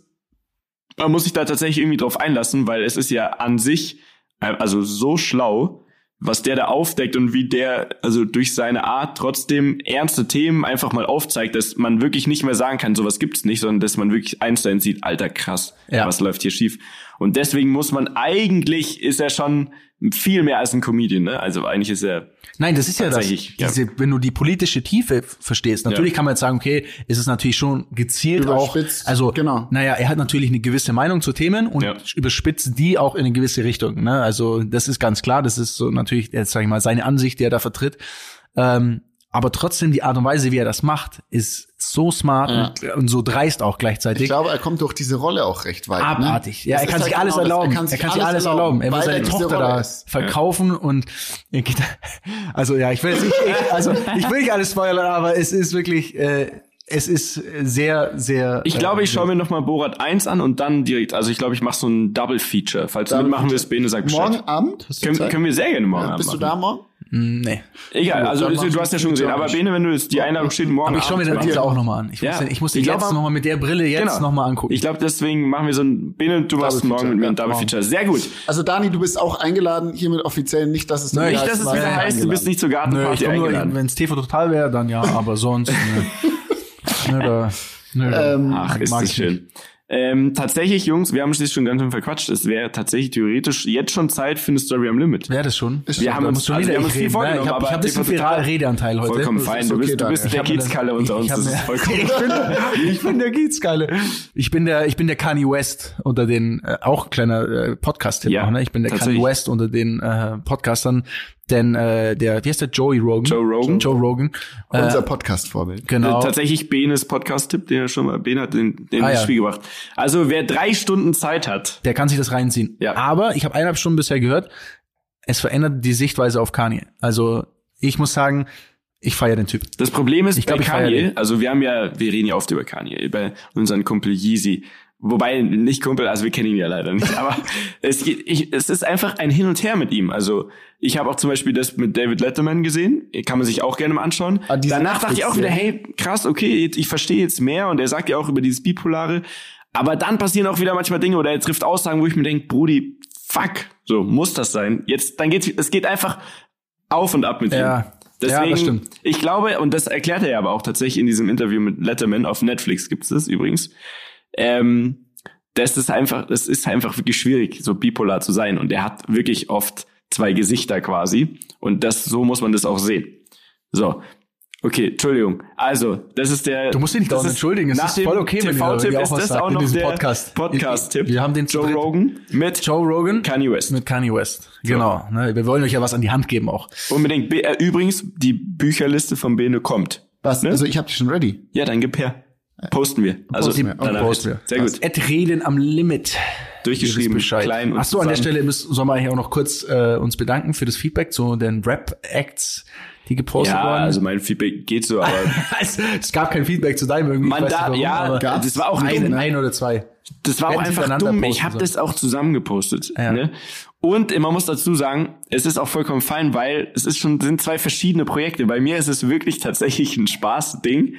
S1: man muss sich da tatsächlich irgendwie drauf einlassen, weil es ist ja an sich, äh, also so schlau, was der da aufdeckt und wie der, also durch seine Art trotzdem ernste Themen einfach mal aufzeigt, dass man wirklich nicht mehr sagen kann, sowas gibt's nicht, sondern dass man wirklich eins zu eins sieht, alter krass,
S3: Ja.
S1: was läuft hier schief. Und deswegen muss man, eigentlich ist er schon viel mehr als ein Comedian, ne? Also eigentlich ist er,
S3: Nein, das ist ja das,
S1: Tatsächlich, ja.
S3: diese, wenn du die politische Tiefe verstehst. Natürlich
S1: Ja.
S3: kann man jetzt sagen, okay, ist es natürlich schon gezielt auch,
S2: Überspitzt,
S3: also,
S2: genau.
S3: naja, er hat natürlich eine gewisse Meinung zu Themen und
S1: Ja.
S3: überspitzt die auch in eine gewisse Richtung, ne? Also, das ist ganz klar, das ist so natürlich, jetzt sag ich mal, seine Ansicht, die er da vertritt. Ähm, aber trotzdem die Art und Weise, wie er das macht, ist so smart und, und so dreist auch gleichzeitig.
S2: Ich glaube, er kommt durch diese Rolle auch recht weit.
S3: Abartig.
S2: Ne?
S3: Ja,
S2: Das
S3: er kann
S2: ist
S3: sich
S2: halt
S3: alles
S2: genau
S3: erlauben.
S2: Er kann sich,
S3: alles erlauben. Er will
S2: weil
S3: seine Tochter da
S2: ist.
S3: verkaufen und er geht, also ja, ich will jetzt nicht, ich, also ich will nicht alles spoilern, aber es ist wirklich, äh, es ist sehr, sehr.
S1: Ich glaube, ich schaue mir nochmal Borat 1 an und dann direkt, also ich glaube, ich mache so ein Double Feature. Falls du
S2: Double
S1: mitmachen
S2: Feature.
S1: willst, Bene, sag Bescheid.
S2: Morgen Abend? Hast du
S1: können,
S2: Zeit?
S1: können wir sehr gerne morgen
S2: ja,
S1: Abend
S2: bist du
S1: machen.
S2: da morgen?
S3: Nee.
S1: Egal, also du, du hast ja schon gesehen. Aber
S2: nicht.
S1: Bene, wenn du jetzt, die Einladung steht, morgen
S3: Aber ich schaue mir
S1: wir-
S3: auch nochmal an. Ich,
S1: Ja.
S3: muss, den- ich muss
S1: Ich glaub,
S3: jetzt nochmal mit der Brille jetzt
S1: Genau.
S3: nochmal angucken.
S1: Ich glaube, deswegen machen wir so ein, Bene, du machst morgen
S2: Feature,
S1: mit mir ein Double. Feature. Sehr gut.
S2: Also Dani, du bist auch eingeladen, hiermit offiziell nicht, dass es
S3: Nein, nicht,
S1: Dass es wieder heißt, du bist
S2: eingeladen.
S1: nicht zur
S3: Nö, ich
S1: Gartenparty
S3: nur,
S1: eingeladen.
S3: wenn es TV total wäre, dann ja, aber sonst. Nö. nö, da, nö, da
S2: Ähm,
S1: Ach, ist
S3: mag
S1: das
S3: ich
S1: schön. Ähm, tatsächlich, Jungs, wir haben uns schon ganz schön verquatscht. Es wäre tatsächlich theoretisch jetzt schon Zeit für eine Story am Limit.
S3: Wäre das schon?
S1: Wir haben
S3: Da
S1: uns-
S3: musst du
S1: also
S3: wieder
S1: wir haben uns viel
S3: reden,
S1: vorgenommen,
S3: Ich habe hab ein bisschen viel
S1: total-
S3: Redeanteil heute.
S1: Vollkommen fein.
S2: ist
S1: Du
S2: okay,
S1: bist, du bist der Kiezkalle unter uns. Das ist vollkommen
S3: ich, bin, ich bin der Kiezgeile. Ich bin der, ich bin der Kanye West unter den, äh, auch kleiner äh, Podcast-Tipp
S1: Ja,
S3: auch, ne? Ich bin der Kanye. West unter den äh, Podcastern, denn äh, der, wie heißt der, Joey Rogan?
S1: Joe Rogan.
S3: Joe Rogan. Äh,
S2: Unser Podcast-Vorbild.
S3: genau.
S1: Tatsächlich Benes Podcast-Tipp, den er schon mal, Ben hat den, den
S3: Ah,
S1: ins
S3: ja.
S1: Spiel gebracht. Also wer drei Stunden Zeit hat,
S3: Der kann sich das reinziehen.
S1: Ja.
S3: Aber ich habe eineinhalb Stunden bisher gehört, es verändert die Sichtweise auf Kanye. Also ich muss sagen, ich feiere den Typ.
S1: Das Problem ist
S3: Ich glaub,
S1: bei
S3: ich feier
S1: Kanye, also wir haben ja, wir reden ja oft über Kanye, über unseren Kumpel Yeezy. Wobei, nicht Kumpel, also wir kennen ihn ja leider nicht, aber es, geht, ich, es ist einfach ein Hin und Her mit ihm. Also ich habe auch zum Beispiel das mit David Letterman gesehen, kann man sich auch gerne mal anschauen.
S2: Ah,
S1: Danach dachte ich auch wieder, hey, krass, okay, ich verstehe jetzt mehr und er sagt ja auch über dieses Bipolare. Aber dann passieren auch wieder manchmal Dinge oder er trifft Aussagen, wo ich mir denke, Brudi, fuck, so muss das sein. Jetzt, dann geht's, es geht einfach auf und ab mit ihm.
S3: Ja.
S1: Deswegen,
S3: Ja, das stimmt.
S1: ich glaube, und das erklärt er ja aber auch tatsächlich in diesem Interview mit Letterman auf Netflix gibt's das übrigens. Ähm, das ist einfach, das ist einfach wirklich schwierig, so bipolar zu sein. Und er hat wirklich oft zwei Gesichter quasi. Und das, so muss man das auch sehen. So. Okay, Entschuldigung. Also, das ist der.
S3: Du musst dich nicht
S1: das
S3: dauernd
S1: ist-
S3: entschuldigen. Es
S1: nach
S3: ist voll okay, wenn ihr- wenn
S1: TV-Tipp
S3: ihr auch
S1: ist
S3: was
S1: das auch
S3: in
S1: noch
S3: diesem
S1: der
S3: Podcast.
S1: Podcast-Tipp.
S3: Wir haben den
S1: Joe
S3: dritt.
S1: Rogan mit
S3: Joe Rogan
S1: Kanye West.
S3: mit Kanye West. Genau. Ne, wir wollen euch ja was an die Hand geben auch.
S1: Unbedingt. Be- äh, Übrigens, die Bücherliste von Bene kommt.
S2: Was?
S1: Ne?
S2: Also ich habe die schon ready.
S1: Ja, dann gib her. Posten wir. Also,
S2: Posten wir.
S1: danach
S3: Posten wir.
S1: Sehr gut.
S3: Ed Reden am Limit.
S1: Durchgeschrieben, klein und
S3: Ach so, an der. Stelle müssen, sollen wir hier auch noch kurz äh, uns bedanken für das Feedback zu den Rap-Acts, die gepostet
S1: Ja,
S3: wurden.
S1: also mein Feedback geht so, aber
S3: es, es gab kein Feedback zu deinem irgendwie.
S1: Man darf-
S3: warum,
S1: ja, das war auch
S3: ein, ein oder zwei.
S1: das war auch einfach dumm. Ich habe das auch zusammengepostet.
S3: Ja.
S1: Ne? Und man muss dazu sagen, es ist auch vollkommen fein, weil es ist schon sind zwei verschiedene Projekte. Bei mir ist es wirklich tatsächlich ein Spaßding.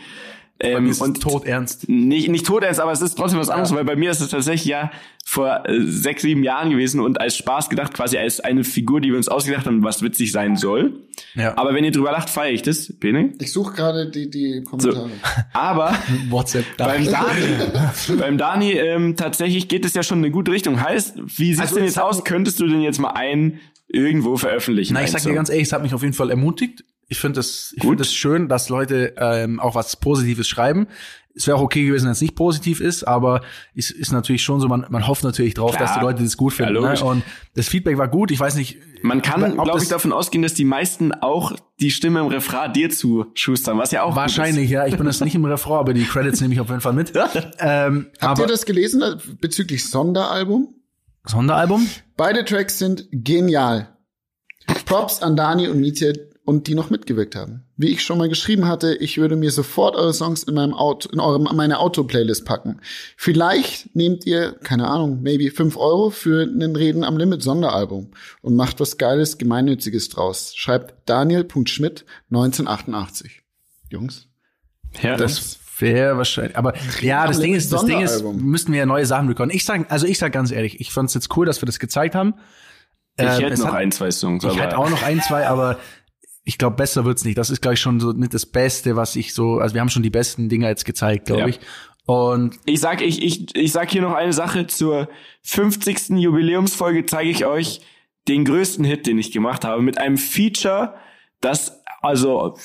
S1: Ähm,
S3: Ist
S1: und
S3: tot ernst.
S1: nicht, nicht tot ist, aber es ist trotzdem was anderes, weil bei mir ist es tatsächlich ja vor äh, sechs, sieben Jahren gewesen und als Spaß gedacht, quasi als eine Figur, die wir uns ausgedacht haben, was witzig sein soll.
S3: Ja.
S1: Aber wenn ihr drüber lacht, feiere ich das, Bene.
S2: Ich suche gerade die, die
S1: So.
S2: Kommentare.
S1: Aber
S3: WhatsApp.
S1: Beim Dani, beim Dani ähm, tatsächlich geht es ja schon in eine gute Richtung. Heißt, wie sieht's
S3: Also
S1: denn jetzt aus? Könntest du denn jetzt mal einen irgendwo veröffentlichen?
S3: Na, ich sag dir ganz ehrlich, es hat mich auf jeden Fall ermutigt. Ich finde es, finde es schön, dass Leute ähm, auch was Positives schreiben. Es wäre auch okay gewesen, wenn es nicht positiv ist, aber es ist natürlich schon so, man, man hofft natürlich drauf,
S1: Klar.
S3: dass die Leute das gut finden.
S1: Ja,
S3: ne? Und das Feedback war gut. Ich weiß nicht,
S1: Man kann, glaube
S3: das-
S1: ich, davon ausgehen, dass die meisten auch die Stimme im Refrain dir zuschustern, was ja auch gut
S3: wahrscheinlich, ja. Ich bin das nicht im Refrain, aber die Credits nehme ich auf jeden Fall mit. ähm,
S2: Habt
S3: aber
S2: ihr das gelesen äh, bezüglich Sonderalbum?
S3: Sonderalbum?
S2: Beide Tracks sind genial. Props an Dani und Mietje und die noch mitgewirkt haben. Wie ich schon mal geschrieben hatte, ich würde mir sofort eure Songs in meinem Auto, in eurem, meine Auto-Playlist packen. Vielleicht nehmt ihr, keine Ahnung, maybe fünf Euro für einen Reden am Limit Sonderalbum und macht was Geiles, Gemeinnütziges draus. Schreibt Daniel.schmidt 1988. Jungs.
S1: Ja,
S3: Das wäre wahrscheinlich. Aber ja, das Ding ist, das Ding ist, müssten wir ja neue Sachen bekommen. Ich sag, also ich sag ganz ehrlich, ich fand's jetzt cool, dass wir das gezeigt haben.
S1: ich
S3: Ähm,
S1: hätte noch
S3: hat-
S1: ein, zwei Songs.
S3: Ich
S1: aber
S3: hatte auch noch ein, zwei, aber ich glaube, besser wird's nicht. Das ist, glaube ich, schon so mit das Beste, was ich so, also wir haben schon die besten Dinger jetzt gezeigt, glaube
S1: Ja.
S3: ich. Und
S1: Ich sag, ich, ich, ich sag hier noch eine Sache. Zur 50. Jubiläumsfolge zeige ich euch den größten Hit, den ich gemacht habe, mit einem Feature, das also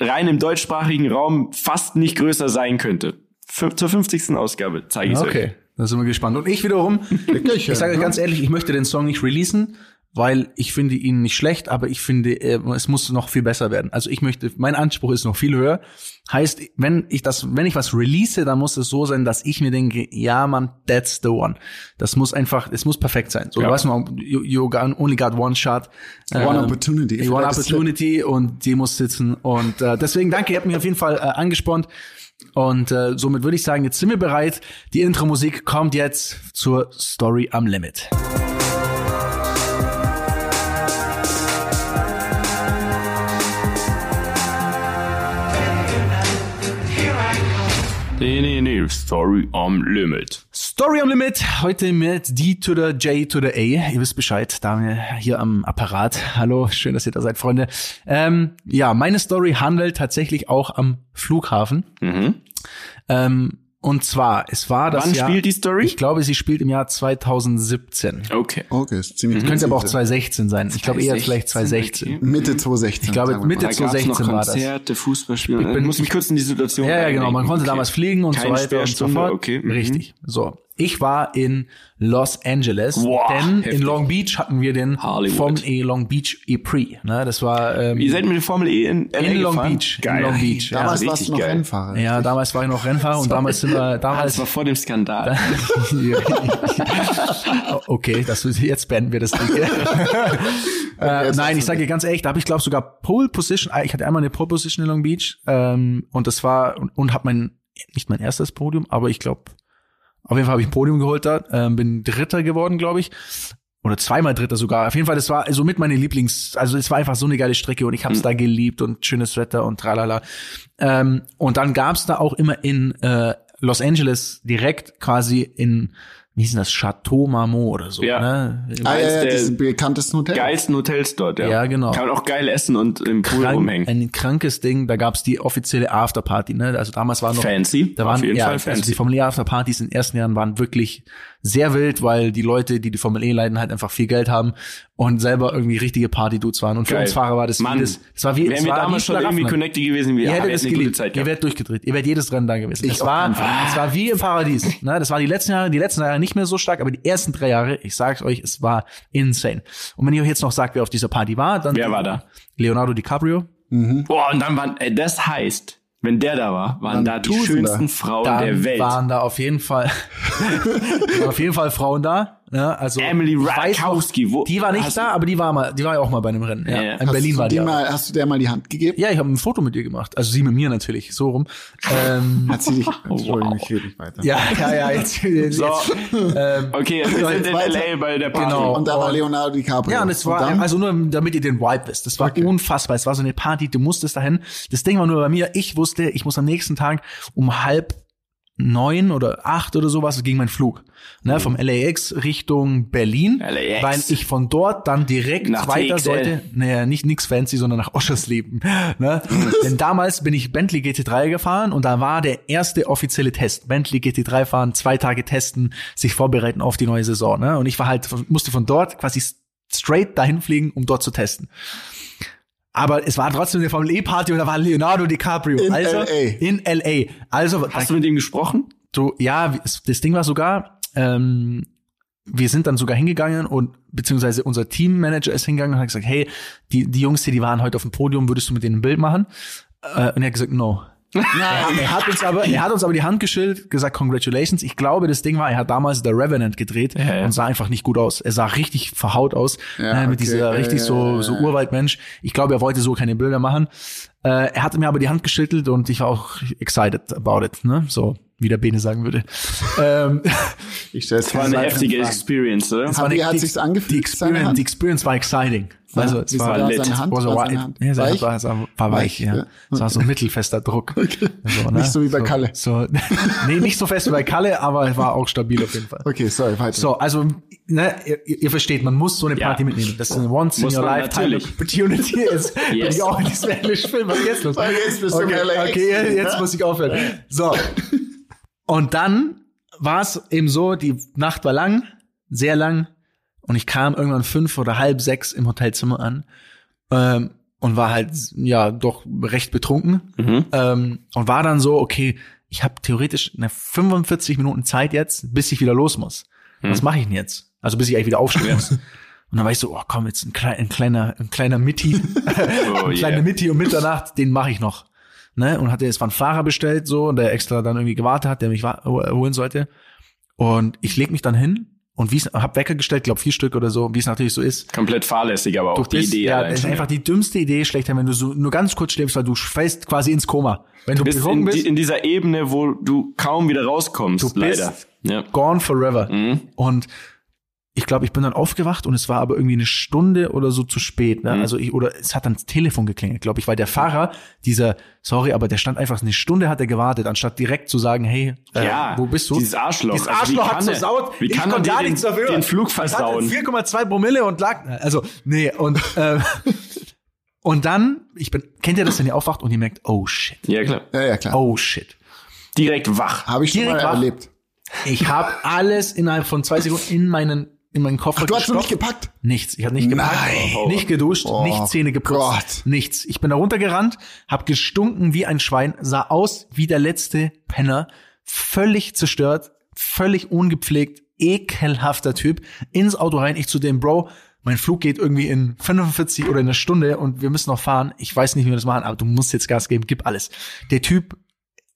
S1: rein im deutschsprachigen Raum fast nicht größer sein könnte. F zur 50. Ausgabe zeige ich euch.
S3: okay, da sind wir gespannt. Und ich wiederum, ich sage euch ganz ehrlich, ich möchte den Song nicht releasen, weil ich finde ihn nicht schlecht, aber ich finde, äh, es muss noch viel besser werden. Also ich möchte, mein Anspruch ist noch viel höher. Heißt, wenn ich das, wenn ich was release, dann muss es so sein, dass ich mir denke, ja, man, that's the one. Das muss einfach, es muss perfekt sein. So,
S1: Ja.
S3: du weißt mal, you, you only got one shot.
S2: One
S3: Ähm,
S2: opportunity.
S3: One Opportunity und die muss sitzen. Und äh, deswegen danke, ihr habt mich auf jeden Fall äh, angespornt. Und äh, somit würde ich sagen, jetzt sind wir bereit. Die Intro-Musik kommt jetzt zur Story am Limit.
S1: Nee, nee, nee. Story am Limit.
S3: Story am Limit, heute mit D to the J to the A. Ihr wisst Bescheid, Daniel hier am Apparat. Hallo, schön, dass ihr da seid, Freunde. Ähm, ja, meine Story handelt tatsächlich auch am Flughafen.
S1: Mhm.
S3: Ähm, und zwar, es war das
S1: Wann
S3: Jahr,
S1: spielt die Story?
S3: Ich glaube, sie spielt im Jahr 2017.
S1: Okay.
S2: Okay, ist ziemlich
S3: Könnte aber auch
S2: präzise.
S3: 2016 sein. Ich glaube eher vielleicht 2016.
S1: okay.
S2: Mitte 2016.
S3: Ich glaube, Mitte
S2: mal.
S1: Da gab's noch
S3: 2016 war das.
S1: Konzerte, Fußballspiele. Ich
S3: bin-
S1: muss mich kurz in die Situation
S3: Ja, ja, genau. Man konnte
S1: Okay.
S3: damals fliegen und
S1: Keine
S3: so weiter und so fort.
S1: okay. Mhm.
S3: Richtig. So. Ich war in Los Angeles,
S1: Boah,
S3: denn
S1: heftig.
S3: in Long Beach hatten wir den
S1: Hollywood.
S3: Formel E Long Beach E-Prix. Ne, das war ähm,
S1: Ihr seid mit der Formel E in LA
S3: in Long
S1: gefahren?
S3: Beach.
S1: Geil.
S3: In Long Beach. Ja,
S2: Damals warst du noch
S1: geil.
S2: Rennfahrer.
S3: ja, damals war ich noch Rennfahrer und damals sind wir damals
S1: das war vor dem Skandal.
S3: okay, das jetzt beenden wir das Ding. äh, nein, ich sage dir ganz ehrlich, da habe ich glaube sogar Pole Position. Ich hatte einmal eine Pole Position in Long Beach ähm, und das war und, und habe mein nicht mein erstes Podium, aber ich glaube auf jeden Fall habe ich ein Podium geholt da, ähm, bin Dritter geworden, glaube ich. Oder zweimal Dritter sogar. Auf jeden Fall, das war also mit meine Lieblings, also es war einfach so eine geile Strecke und ich habe es da geliebt und schönes Wetter und tralala. Ähm, und dann gab's da auch immer in äh, Los Angeles direkt quasi in, wie hieß denn das, Chateau Marmont oder so.
S1: Ja.
S3: Ne?
S2: Ah, ja, ja,
S1: der
S2: dieses bekanntesten Hotel.
S1: Geilsten Hotels dort, ja.
S3: Ja, genau.
S1: Kann man auch geil essen und im Pool
S3: Krank,
S1: rumhängen.
S3: ein krankes Ding, da gab's die offizielle Afterparty, ne? Also damals war noch
S1: Fancy.
S3: da waren
S1: Auf jeden
S3: ja,
S1: Fall
S3: also
S1: fancy.
S3: die Formel E Afterpartys in den ersten Jahren waren wirklich sehr wild, weil die Leute, die die Formel E leiten, halt einfach viel Geld haben und selber irgendwie richtige Party-Dudes waren. Und für
S1: Geil.
S3: uns Fahrer war das
S1: Mann,
S3: das, das war wie,
S1: Wären
S3: es
S1: wir
S3: war
S1: damals
S3: wie
S1: schon irgendwie connected gewesen, wir
S3: Ihr hättet es geliebt.
S1: Zeit
S3: Ihr
S1: gehabt.
S3: wärt durchgedreht. Ihr wärt jedes Rennen da gewesen.
S2: Ich
S3: Es war, es war wie im Paradies. Ne? Das war die letzten Jahre, die letzten Jahre nicht mehr so stark, aber die ersten drei Jahre, ich sag's euch, es war insane. Und wenn ihr euch jetzt noch sagt, wer auf dieser Party war, dann
S1: Wer war da?
S3: Leonardo DiCaprio.
S1: Boah, und dann waren, äh, das heißt, wenn der da war, waren
S2: Waren
S1: da die
S2: Tausende.
S1: schönsten Frauen
S3: Dann
S1: der Welt.
S3: waren da auf jeden Fall auf jeden Fall Frauen da. Ja, also
S1: Emily Ratajkowski, wo-
S3: die war nicht da, aber die war mal, die war ja auch mal bei einem Rennen. Ja,
S1: Ja.
S3: In Berlin
S2: hast
S3: war
S2: du
S3: die.
S2: mal, Hast du der mal die Hand gegeben?
S3: Ja, ich habe ein Foto mit ihr gemacht. Also sie mit mir natürlich, so rum. Ähm,
S2: Hat sie dich? Entschuldigung, ich rede nicht weiter.
S3: ja, ja, ja, jetzt, jetzt,
S1: So.
S3: ähm,
S1: Okay, wir sind in. LA bei der Party.
S3: Genau.
S2: Und da war Leonardo DiCaprio.
S3: Ja, und es war,
S2: dann?
S3: also nur damit ihr den Vibe wisst. Das war
S2: Okay.
S3: unfassbar. Es war so eine Party, du musstest dahin. Das Ding war nur bei mir, ich wusste, ich muss am nächsten Tag um halb neun oder acht oder sowas ging mein Flug. Ne, vom LAX Richtung Berlin,
S1: LAX.
S3: weil ich von dort dann direkt
S1: Nach
S3: weiter
S1: TXL.
S3: sollte. Naja, nicht nix fancy, sondern nach Oschersleben. Ne? Denn damals bin ich Bentley GT3 gefahren und da war der erste offizielle Test. Bentley GT3 fahren, zwei Tage testen, sich vorbereiten auf die neue Saison. Ne? Und ich war halt, musste von dort quasi straight dahin fliegen, um dort zu testen. Aber es war trotzdem eine Formel E Party und da war Leonardo DiCaprio.
S2: In
S3: also,
S2: LA.
S3: In LA. Also,
S1: Hast du mit ihm gesprochen?
S3: du, ja, das Ding war sogar, ähm, wir sind dann sogar hingegangen und beziehungsweise unser Teammanager ist hingegangen und hat gesagt, hey, die, die Jungs hier, die waren heute auf dem Podium, würdest du mit denen ein Bild machen? Äh, und er hat gesagt, no. Er, er hat uns aber, er hat uns aber die Hand geschüttelt, gesagt, congratulations. Ich glaube, das Ding war, er hat damals The Revenant gedreht
S1: Ja, ja.
S3: und sah einfach nicht gut aus. Er sah richtig verhaut aus,
S2: Ja,
S3: äh, mit
S2: okay.
S3: dieser richtig
S2: ja,
S3: so,
S2: ja,
S3: so. Urwaldmensch. Ich glaube, er wollte so keine Bilder machen. Äh, er hatte mir aber die Hand geschüttelt und ich war auch excited about it, ne? So, wie der Bene sagen würde. ähm,
S2: ich stelle
S1: Das war eine heftige Experience, oder?
S3: es war
S2: wie
S3: eine-
S2: hat sich's angefühlt,
S3: Die Experience, die Experience war exciting. Also, es war,
S2: war
S1: lit.
S2: seine Hand?
S3: war so
S2: War
S3: weich.
S2: seine Hand
S3: Ja, seine
S2: weich?
S3: Hand war, war, war weich,
S2: Weich,
S3: ja.
S2: ja.
S3: Es war so ein mittelfester Druck. So, ne?
S2: Nicht so wie bei Kalle.
S3: So, nee, nicht so fest wie bei Kalle, aber es war auch stabil auf jeden Fall.
S2: Okay, sorry, weiter.
S3: So, also, ne, ihr, ihr versteht, man muss so eine
S1: Ja.
S3: Party mitnehmen. Das ist eine once in
S1: Muss
S3: your
S1: man
S3: lifetime
S1: natürlich.
S3: opportunity. Bin
S1: Yes.
S3: ich auch in diesem Englisch-Film. Was ist jetzt los?
S2: Okay,
S3: okay, okay, jetzt muss ich aufhören. So. Und dann war es eben so, die Nacht war lang, sehr lang. Und ich kam irgendwann fünf oder halb sechs im Hotelzimmer an. Ähm, und war halt, ja, doch recht betrunken.
S1: Mhm.
S3: Ähm, und war dann so, okay, ich habe theoretisch eine 45 Minuten Zeit jetzt, bis ich wieder los muss. Was mache ich denn jetzt? Also bis ich eigentlich wieder aufstehen muss. Und dann war ich so, oh komm, jetzt ein, klei- ein kleiner, ein kleiner Mitti,
S1: Oh,
S3: ein kleiner
S1: yeah.
S3: Mitti um Mitternacht, den mache ich noch. Ne? Und hatte jetzt mal einen Fahrer bestellt, so, und der extra dann irgendwie gewartet hat, der mich holen sollte. Und ich leg mich dann hin und wie es, hab Wecker gestellt, glaub vier Stück oder so, wie es natürlich so ist.
S1: Komplett fahrlässig, aber auch
S3: Du
S1: die
S3: bist,
S1: Idee
S3: ja, das ist einfach die dümmste Idee schlechter, wenn du so nur ganz kurz schläfst, weil du fällst quasi ins Koma. Wenn du
S1: Du bist in,
S3: bist,
S1: in dieser Ebene, wo du kaum wieder rauskommst,
S3: Du bist-
S1: leider. Ja.
S3: gone forever.
S1: Mhm.
S3: Und ich glaube, ich bin dann aufgewacht und es war aber irgendwie eine Stunde oder so zu spät. Ne?
S1: Mhm.
S3: Also ich, oder es hat dann das Telefon geklingelt, glaube ich, weil der Fahrer, dieser, sorry, aber der stand einfach eine Stunde hat er gewartet, anstatt direkt zu sagen, hey, äh,
S1: Ja,
S3: wo bist du?
S1: dieses Arschloch.
S3: Dieses
S1: Also wie
S3: Arschloch
S1: kann
S3: hat
S1: er-
S3: versaut.
S1: wie
S3: ich
S1: kann
S3: konnte
S1: dir
S3: gar
S1: den-
S3: nichts dafür.
S1: den Flug versauen?
S3: 4,2 Promille und lag, also, nee, und, äh, und dann, ich bin, kennt ihr das, wenn ihr aufwacht und ihr merkt, oh shit,
S1: ja, klar.
S2: Ja, ja, klar.
S3: oh shit.
S1: Direkt wach.
S2: Habe ich schon
S3: direkt
S2: mal
S3: wach.
S2: erlebt.
S3: Ich habe alles innerhalb von zwei Sekunden in meinen, in meinen Koffer
S2: Ach, du hast noch nicht
S3: gestopft.
S2: gepackt?
S3: Nichts. Ich habe nicht gepackt,
S2: Nein.
S3: nicht geduscht,
S2: Oh
S3: nicht Zähne geputzt,
S2: Gott.
S3: nichts. Ich bin da runtergerannt, habe gestunken wie ein Schwein, sah aus wie der letzte Penner, völlig zerstört, völlig ungepflegt, ekelhafter Typ. Ins Auto rein, ich zu dem Bro. Mein Flug geht irgendwie in 45 oder in einer Stunde und wir müssen noch fahren. Ich weiß nicht, wie wir das machen, aber du musst jetzt Gas geben, gib alles. Der Typ,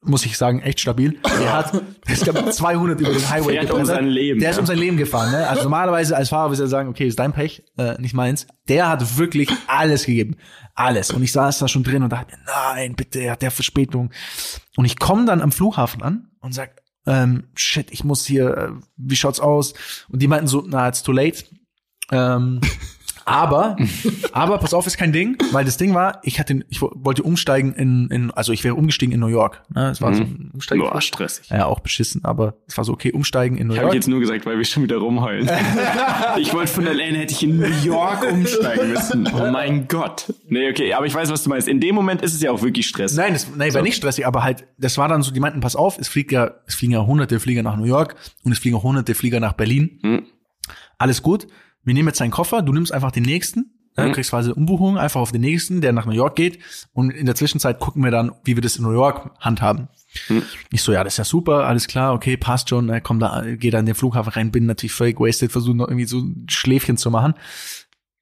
S3: muss ich sagen, echt stabil. Der hat, es gab 200 über den Highway
S1: Fährt um
S3: gebrettert.
S1: sein Leben,
S3: Der ist
S1: ja.
S3: um sein Leben gefahren. Ne? Also normalerweise als Fahrer würde er sagen, okay, ist dein Pech, äh, nicht meins. Der hat wirklich alles gegeben. Alles. Und ich saß da schon drin und dachte mir, nein, bitte, er hat der Verspätung. Und ich komme dann am Flughafen an und sag, ähm, shit, ich muss hier, äh, wie schaut's aus? Und die meinten so, na, it's too late. Ähm, Aber, aber pass auf, ist kein Ding, weil das Ding war, ich hatte, ich wollte umsteigen in, in also ich wäre umgestiegen in New York. Ne? Es war so ein Umsteigen.
S1: Boah, stressig.
S3: Ja, auch beschissen, aber es war so okay, umsteigen in New
S1: Ich habe
S3: York.
S1: jetzt nur gesagt, weil wir schon wieder rumheulen. ich wollte von LA, hätte ich in New York umsteigen müssen. Oh mein Gott. Nee, okay, aber ich weiß, was du meinst. In dem Moment ist es ja auch wirklich Stress.
S3: Nein, das nein, war nicht stressig, aber halt, das war dann so, die meinten, pass auf, es fliegt ja, es fliegen ja hunderte Flieger nach New York und es fliegen auch hunderte Flieger nach Berlin.
S1: Hm.
S3: Alles gut. Wir nehmen jetzt deinen Koffer, du nimmst einfach den nächsten,
S1: Hm.
S3: ja, kriegst quasi eine Umbuchung einfach auf den nächsten, der nach New York geht und in der Zwischenzeit gucken wir dann, wie wir das in New York handhaben.
S1: Hm.
S3: Ich so, ja, das ist ja super, alles klar, okay, passt schon, äh, komm da, geh da in den Flughafen rein, bin natürlich völlig wasted, versuche noch irgendwie so ein Schläfchen zu machen.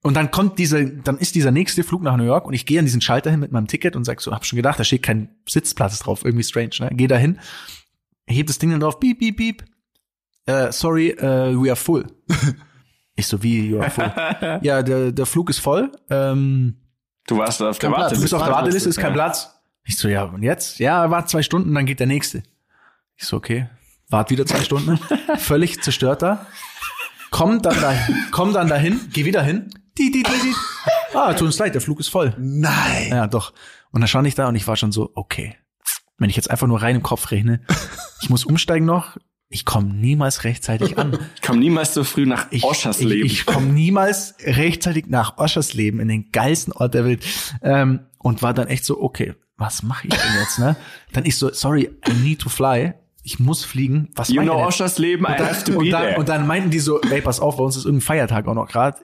S3: Und dann kommt dieser, dann ist dieser nächste Flug nach New York und ich gehe an diesen Schalter hin mit meinem Ticket und sag so, hab schon gedacht, da steht kein Sitzplatz drauf, irgendwie strange, ne? Geh da hin, heb das Ding dann drauf, piep, piep, piep. Äh, sorry, äh, we are full. ich so, wie, you are full? ja, der, der Flug ist voll. Ähm,
S1: Du warst auf der
S2: Platz.
S3: du
S1: Warteliste.
S3: bist auf der Warteliste, ist kein
S1: Ja.
S3: Platz. Ich so, ja, und jetzt? Ja, wart zwei Stunden, dann geht der nächste. Ich so, okay. Wart wieder zwei Stunden. Völlig zerstört da. Komm dann da, komm dann dahin, geh wieder hin. Die, die, die, die. Ah, tut uns leid, der Flug ist voll.
S2: Nein.
S3: Ja, doch. Und dann stand ich da und ich war schon so, okay. Wenn ich jetzt einfach nur rein im Kopf rechne, ich muss umsteigen noch, ich komme niemals rechtzeitig an.
S1: Ich kam niemals so früh nach
S3: Ich, ich,
S1: Oschersleben.
S3: ich komme niemals rechtzeitig nach Oschersleben, in den geilsten Ort der Welt. Ähm, und war dann echt so, okay, was mache ich denn jetzt, ne? Dann ich so, sorry, I need to fly. Ich muss fliegen. Was
S1: you
S3: ich
S1: know? Oschersleben, I
S3: Und dann,
S1: have to
S3: und,
S1: be
S3: dann,
S1: there.
S3: und dann meinten die so, ey, pass auf, bei uns ist irgendein Feiertag auch noch gerade.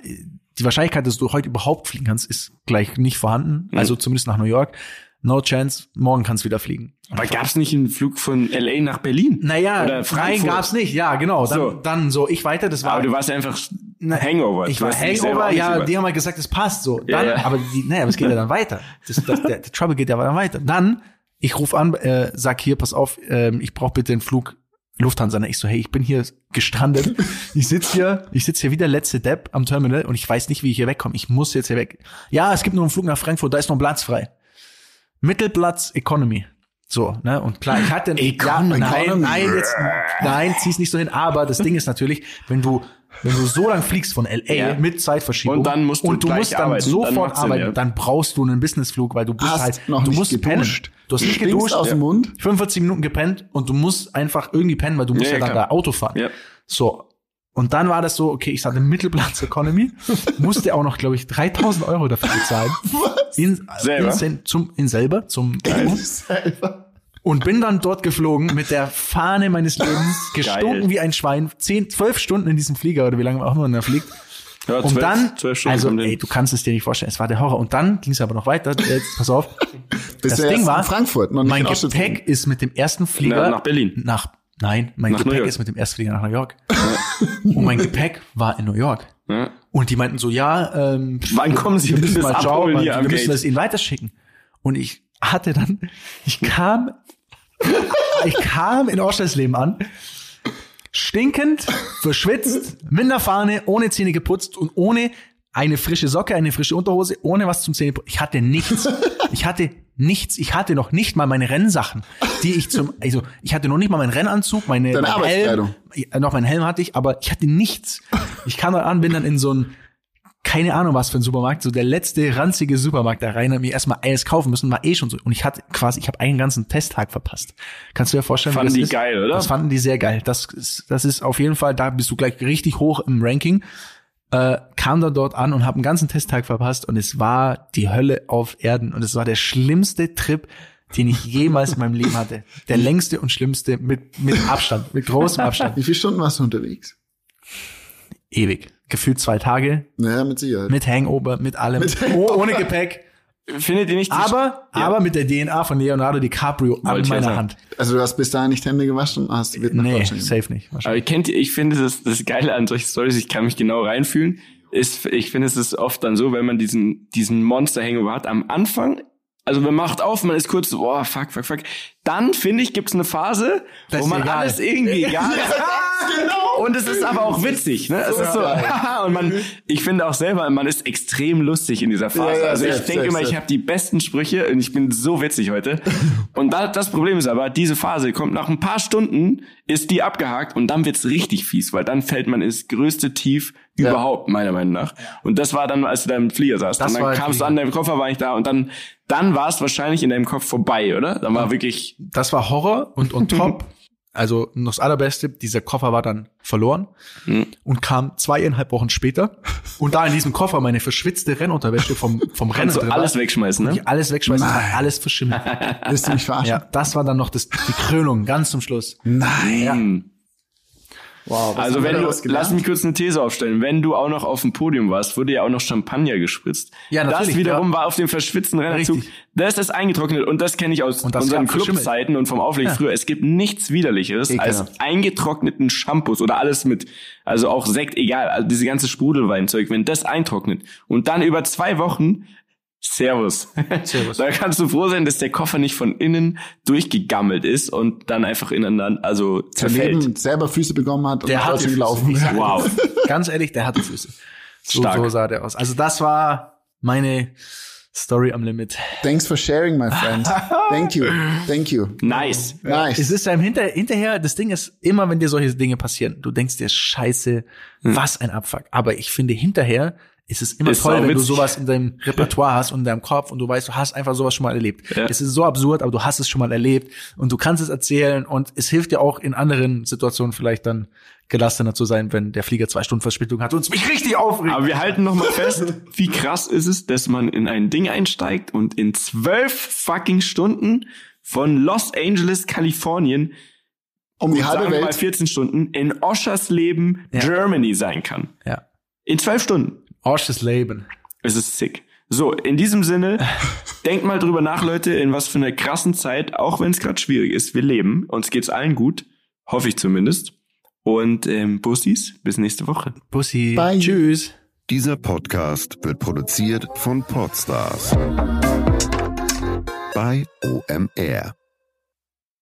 S3: Die Wahrscheinlichkeit, dass du heute überhaupt fliegen kannst, ist gleich nicht vorhanden.
S1: Mhm.
S3: Also zumindest nach New York. No chance, morgen kannst du wieder fliegen.
S1: Aber gab's nicht einen Flug von LA nach Berlin?
S3: Naja,
S1: Oder
S3: nein,
S1: Frankfurt?
S3: gab's nicht. Ja, genau. Dann
S1: So.
S3: dann so ich weiter, das war
S1: Aber du warst einfach Hangover.
S3: Ich war Hangover, ja,
S1: über-
S3: die haben halt gesagt, es passt so.
S1: Ja,
S3: Dann,
S1: ja.
S3: aber die, naja, aber es geht ja dann weiter. Das, das, der, der Trouble geht ja dann weiter. Dann, ich rufe an, äh, sag hier, pass auf, ähm, ich brauche bitte den Flug Lufthansa. Und Ich so, hey, ich bin hier gestrandet. Ich sitz hier, ich sitz hier wie der letzte Depp am Terminal und ich weiß nicht, wie ich hier wegkomme. Ich muss jetzt hier weg. Ja, es gibt nur einen Flug nach Frankfurt, da ist noch ein Platz frei. Mittelplatz Economy. So, ne? Und klar, ich hatte
S2: Economy.
S3: ja, nein, nein, jetzt, nein, zieh's nicht so hin. Aber das Ding ist natürlich, wenn du, wenn du so lang fliegst von LA
S1: Ja.
S3: mit Zeitverschiebung
S1: Und dann musst du
S3: und du musst dann
S1: arbeiten, dann
S3: sofort
S1: Sinn,
S3: arbeiten,
S1: ja.
S3: dann brauchst du einen Businessflug, weil du bist
S2: Hast
S3: halt,
S2: noch
S3: du musst
S2: geduscht.
S3: pennen. Du hast nicht geduscht.
S2: aus dem Mund.
S3: 45 Minuten gepennt und du musst einfach irgendwie pennen, weil du musst
S1: Ja,
S3: ja, dann
S1: klar.
S3: da Auto fahren.
S1: Ja.
S3: So. Und dann war das so, okay, ich hatte Mittelplatz Economy, musste auch noch, glaube ich, 3000 Euro dafür bezahlen. Was? In,
S1: Selber?
S3: In, zum, in selber, zum
S2: Selber.
S3: und bin dann dort geflogen mit der Fahne meines Lebens, gestunken
S1: Geil.
S3: wie ein Schwein, zehn, zwölf Stunden in diesem Flieger oder wie lange auch immer er fliegt.
S1: Ja,
S3: Und
S1: zwölf-
S3: dann,
S1: zwölf Stunden
S3: also,
S1: kommt hin.
S3: ey, du kannst es dir nicht vorstellen, es war der Horror. Und dann ging es aber noch weiter. Jetzt, pass auf. Das Ding war,
S2: in Frankfurt,
S3: mein. Gepäck ist mit dem ersten Flieger
S1: Na, nach Berlin.
S3: Nach, nein, mein
S1: Nach
S3: Gepäck ist mit dem ersten Flieger nach New York. Und mein Gepäck war in New York.
S1: Ja.
S3: Und die meinten so, ja, ähm,
S1: Wann kommen Sie
S3: wir
S1: bitte
S3: müssen mal schauen, wir müssen
S1: Gate?
S3: das ihnen weiterschicken. Und ich hatte dann, ich kam, ich kam in Oschersleben an, stinkend, verschwitzt, mit einer Fahne, ohne Zähne geputzt und ohne eine frische Socke, eine frische Unterhose, ohne was zum Zähneputzen. Ich hatte nichts. Ich hatte nichts. Ich hatte noch nicht mal meine Rennsachen, die ich zum, also ich hatte noch nicht mal meinen Rennanzug, meine
S2: Deine
S3: mein. Helm, noch meinen Helm hatte ich, aber ich hatte nichts. Ich kam dann an, bin dann in so ein keine Ahnung was für ein Supermarkt, so der letzte ranzige Supermarkt da rein, hab mir erstmal alles kaufen müssen, war eh schon so. Und ich hatte quasi, ich habe einen ganzen Testtag verpasst. Kannst du dir vorstellen,
S1: Fanden
S3: wie das
S1: die
S3: ist?
S1: geil, oder?
S3: Das fanden die sehr geil. Das ist, das ist auf jeden Fall, da bist du gleich richtig hoch im Ranking. Äh, kam dann dort an und habe einen ganzen Testtag verpasst und es war die Hölle auf Erden und es war der schlimmste Trip, den ich jemals in meinem Leben hatte. Der längste und schlimmste mit, mit Abstand, mit großem Abstand.
S2: Wie viele Stunden warst du unterwegs?
S3: Ewig. Gefühlt zwei Tage
S2: Naja, mit Sicherheit.
S3: mit Hangover, mit allem,
S2: Mit
S3: oh, ohne Gepäck.
S1: Findet ihr nicht? die-
S3: Aber,
S1: Ja.
S3: aber mit der DNA von Leonardo DiCaprio
S1: Wollte
S3: an meiner
S1: sagen.
S3: Hand.
S2: Also du hast bis dahin nicht Hände gewaschen und hast wird nach
S3: Nee, safe nicht.
S1: Aber
S3: Wahrscheinlich.
S1: kennt ihr, ich finde das, das Geile an solchen Stories, ich kann mich genau reinfühlen, ist, ich finde es ist oft dann so, wenn man diesen, diesen Monster Hangover hat, am Anfang Also man macht auf, man ist kurz so, oh, fuck, fuck, fuck. Dann, finde ich, gibt's eine Phase,
S3: Das
S1: wo man
S3: egal.
S1: alles irgendwie egal ist.
S2: genau.
S1: Und es ist aber auch witzig, ne? Es ist so, und man, ich finde auch selber, man ist extrem lustig in dieser Phase.
S2: Ja, ja,
S1: also ich denke immer, ich habe die besten Sprüche und ich bin so witzig heute. Und da, das Problem ist aber, diese Phase kommt nach ein paar Stunden, ist die abgehakt und dann wird's richtig fies, weil dann fällt man ins größte Tief
S2: Ja.
S1: überhaupt, meiner Meinung nach. Und das war dann, als du da im Flieger saßt.
S3: Das
S1: und dann kamst du an, dein Koffer war nicht da und dann, dann war es wahrscheinlich in deinem Kopf vorbei, oder? Dann war wirklich,
S3: Das war Horror und on top, also noch das allerbeste, dieser Koffer war dann verloren
S1: Hm.
S3: und kam zweieinhalb Wochen später. Und da in diesem Koffer meine verschwitzte Rennunterwäsche vom, vom Rennen
S1: kannst du
S3: drin war,
S1: alles wegschmeißen, ne?
S3: alles wegschmeißen, war alles verschimmelt.
S2: Willst du mich verarschen?
S3: Ja, das war dann noch das, die Krönung, ganz zum Schluss.
S2: Nein.
S1: Hm.
S2: Wow,
S1: Also wenn du, lass mich kurz eine These aufstellen, wenn du auch noch auf dem Podium warst, wurde ja auch noch Champagner gespritzt.
S3: Ja,
S1: Das
S3: natürlich,
S1: wiederum
S3: ja.
S1: war auf dem verschwitzten.
S3: Richtig.
S1: Das ist eingetrocknet und das kenne ich aus
S3: das
S1: unseren. Clubzeiten und vom Auflegen früher. Es gibt nichts widerlicheres
S2: Ekelhaft.
S1: als eingetrockneten Shampoos oder alles mit, also auch Sekt, egal, also diese ganze Sprudelweinzeug, wenn das eintrocknet und dann über zwei Wochen Servus.
S3: Servus.
S1: da kannst du froh sein, dass der Koffer nicht von innen durchgegammelt ist und dann einfach ineinander, also zerfällt.
S2: Leben selber Füße bekommen hat und
S3: Der hat
S2: gelaufen.
S1: Wow.
S3: Ganz ehrlich, der hatte Füße. So,
S1: Stark.
S3: so sah der aus. Also das war meine Story am Limit.
S2: Thanks for sharing, my friend. Thank you. Thank you.
S1: Nice.
S2: Nice.
S3: Es ist einem hinter, hinterher, das Ding ist, immer wenn dir solche Dinge passieren, du denkst dir, scheiße, was ein Abfuck. Aber ich finde, hinterher ist es immer
S1: Hm. Ist
S3: toll, wenn du sowas in deinem Repertoire hast und in deinem Kopf und du weißt, du hast einfach sowas schon mal erlebt.
S1: Ja.
S3: Es ist so absurd, aber du hast es schon mal erlebt und du kannst es erzählen und es hilft dir auch in anderen Situationen vielleicht dann gelassener zu sein, wenn der Flieger zwei Stunden Verspätung hat und es mich richtig aufregt.
S1: Aber wir halten noch mal fest, wie krass ist es, dass man in ein Ding einsteigt und in zwölf fucking Stunden von Los Angeles, Kalifornien,
S2: um die halbe
S1: wir mal
S2: Welt.
S1: 14 Stunden, in Oschersleben,
S3: Ja.
S1: Germany sein kann.
S3: ja.
S1: In zwölf Stunden.
S3: Arsches Leben.
S1: Es ist sick. So, in diesem Sinne, denkt mal drüber nach, Leute, in was für einer krassen Zeit, auch wenn es gerade schwierig ist, wir leben. Uns geht's allen gut. Hoffe ich zumindest. Und ähm, Bussis, bis nächste Woche.
S3: Pussy.
S2: Bye.
S3: Tschüss.
S5: Dieser Podcast wird produziert von Podstars bei OMR.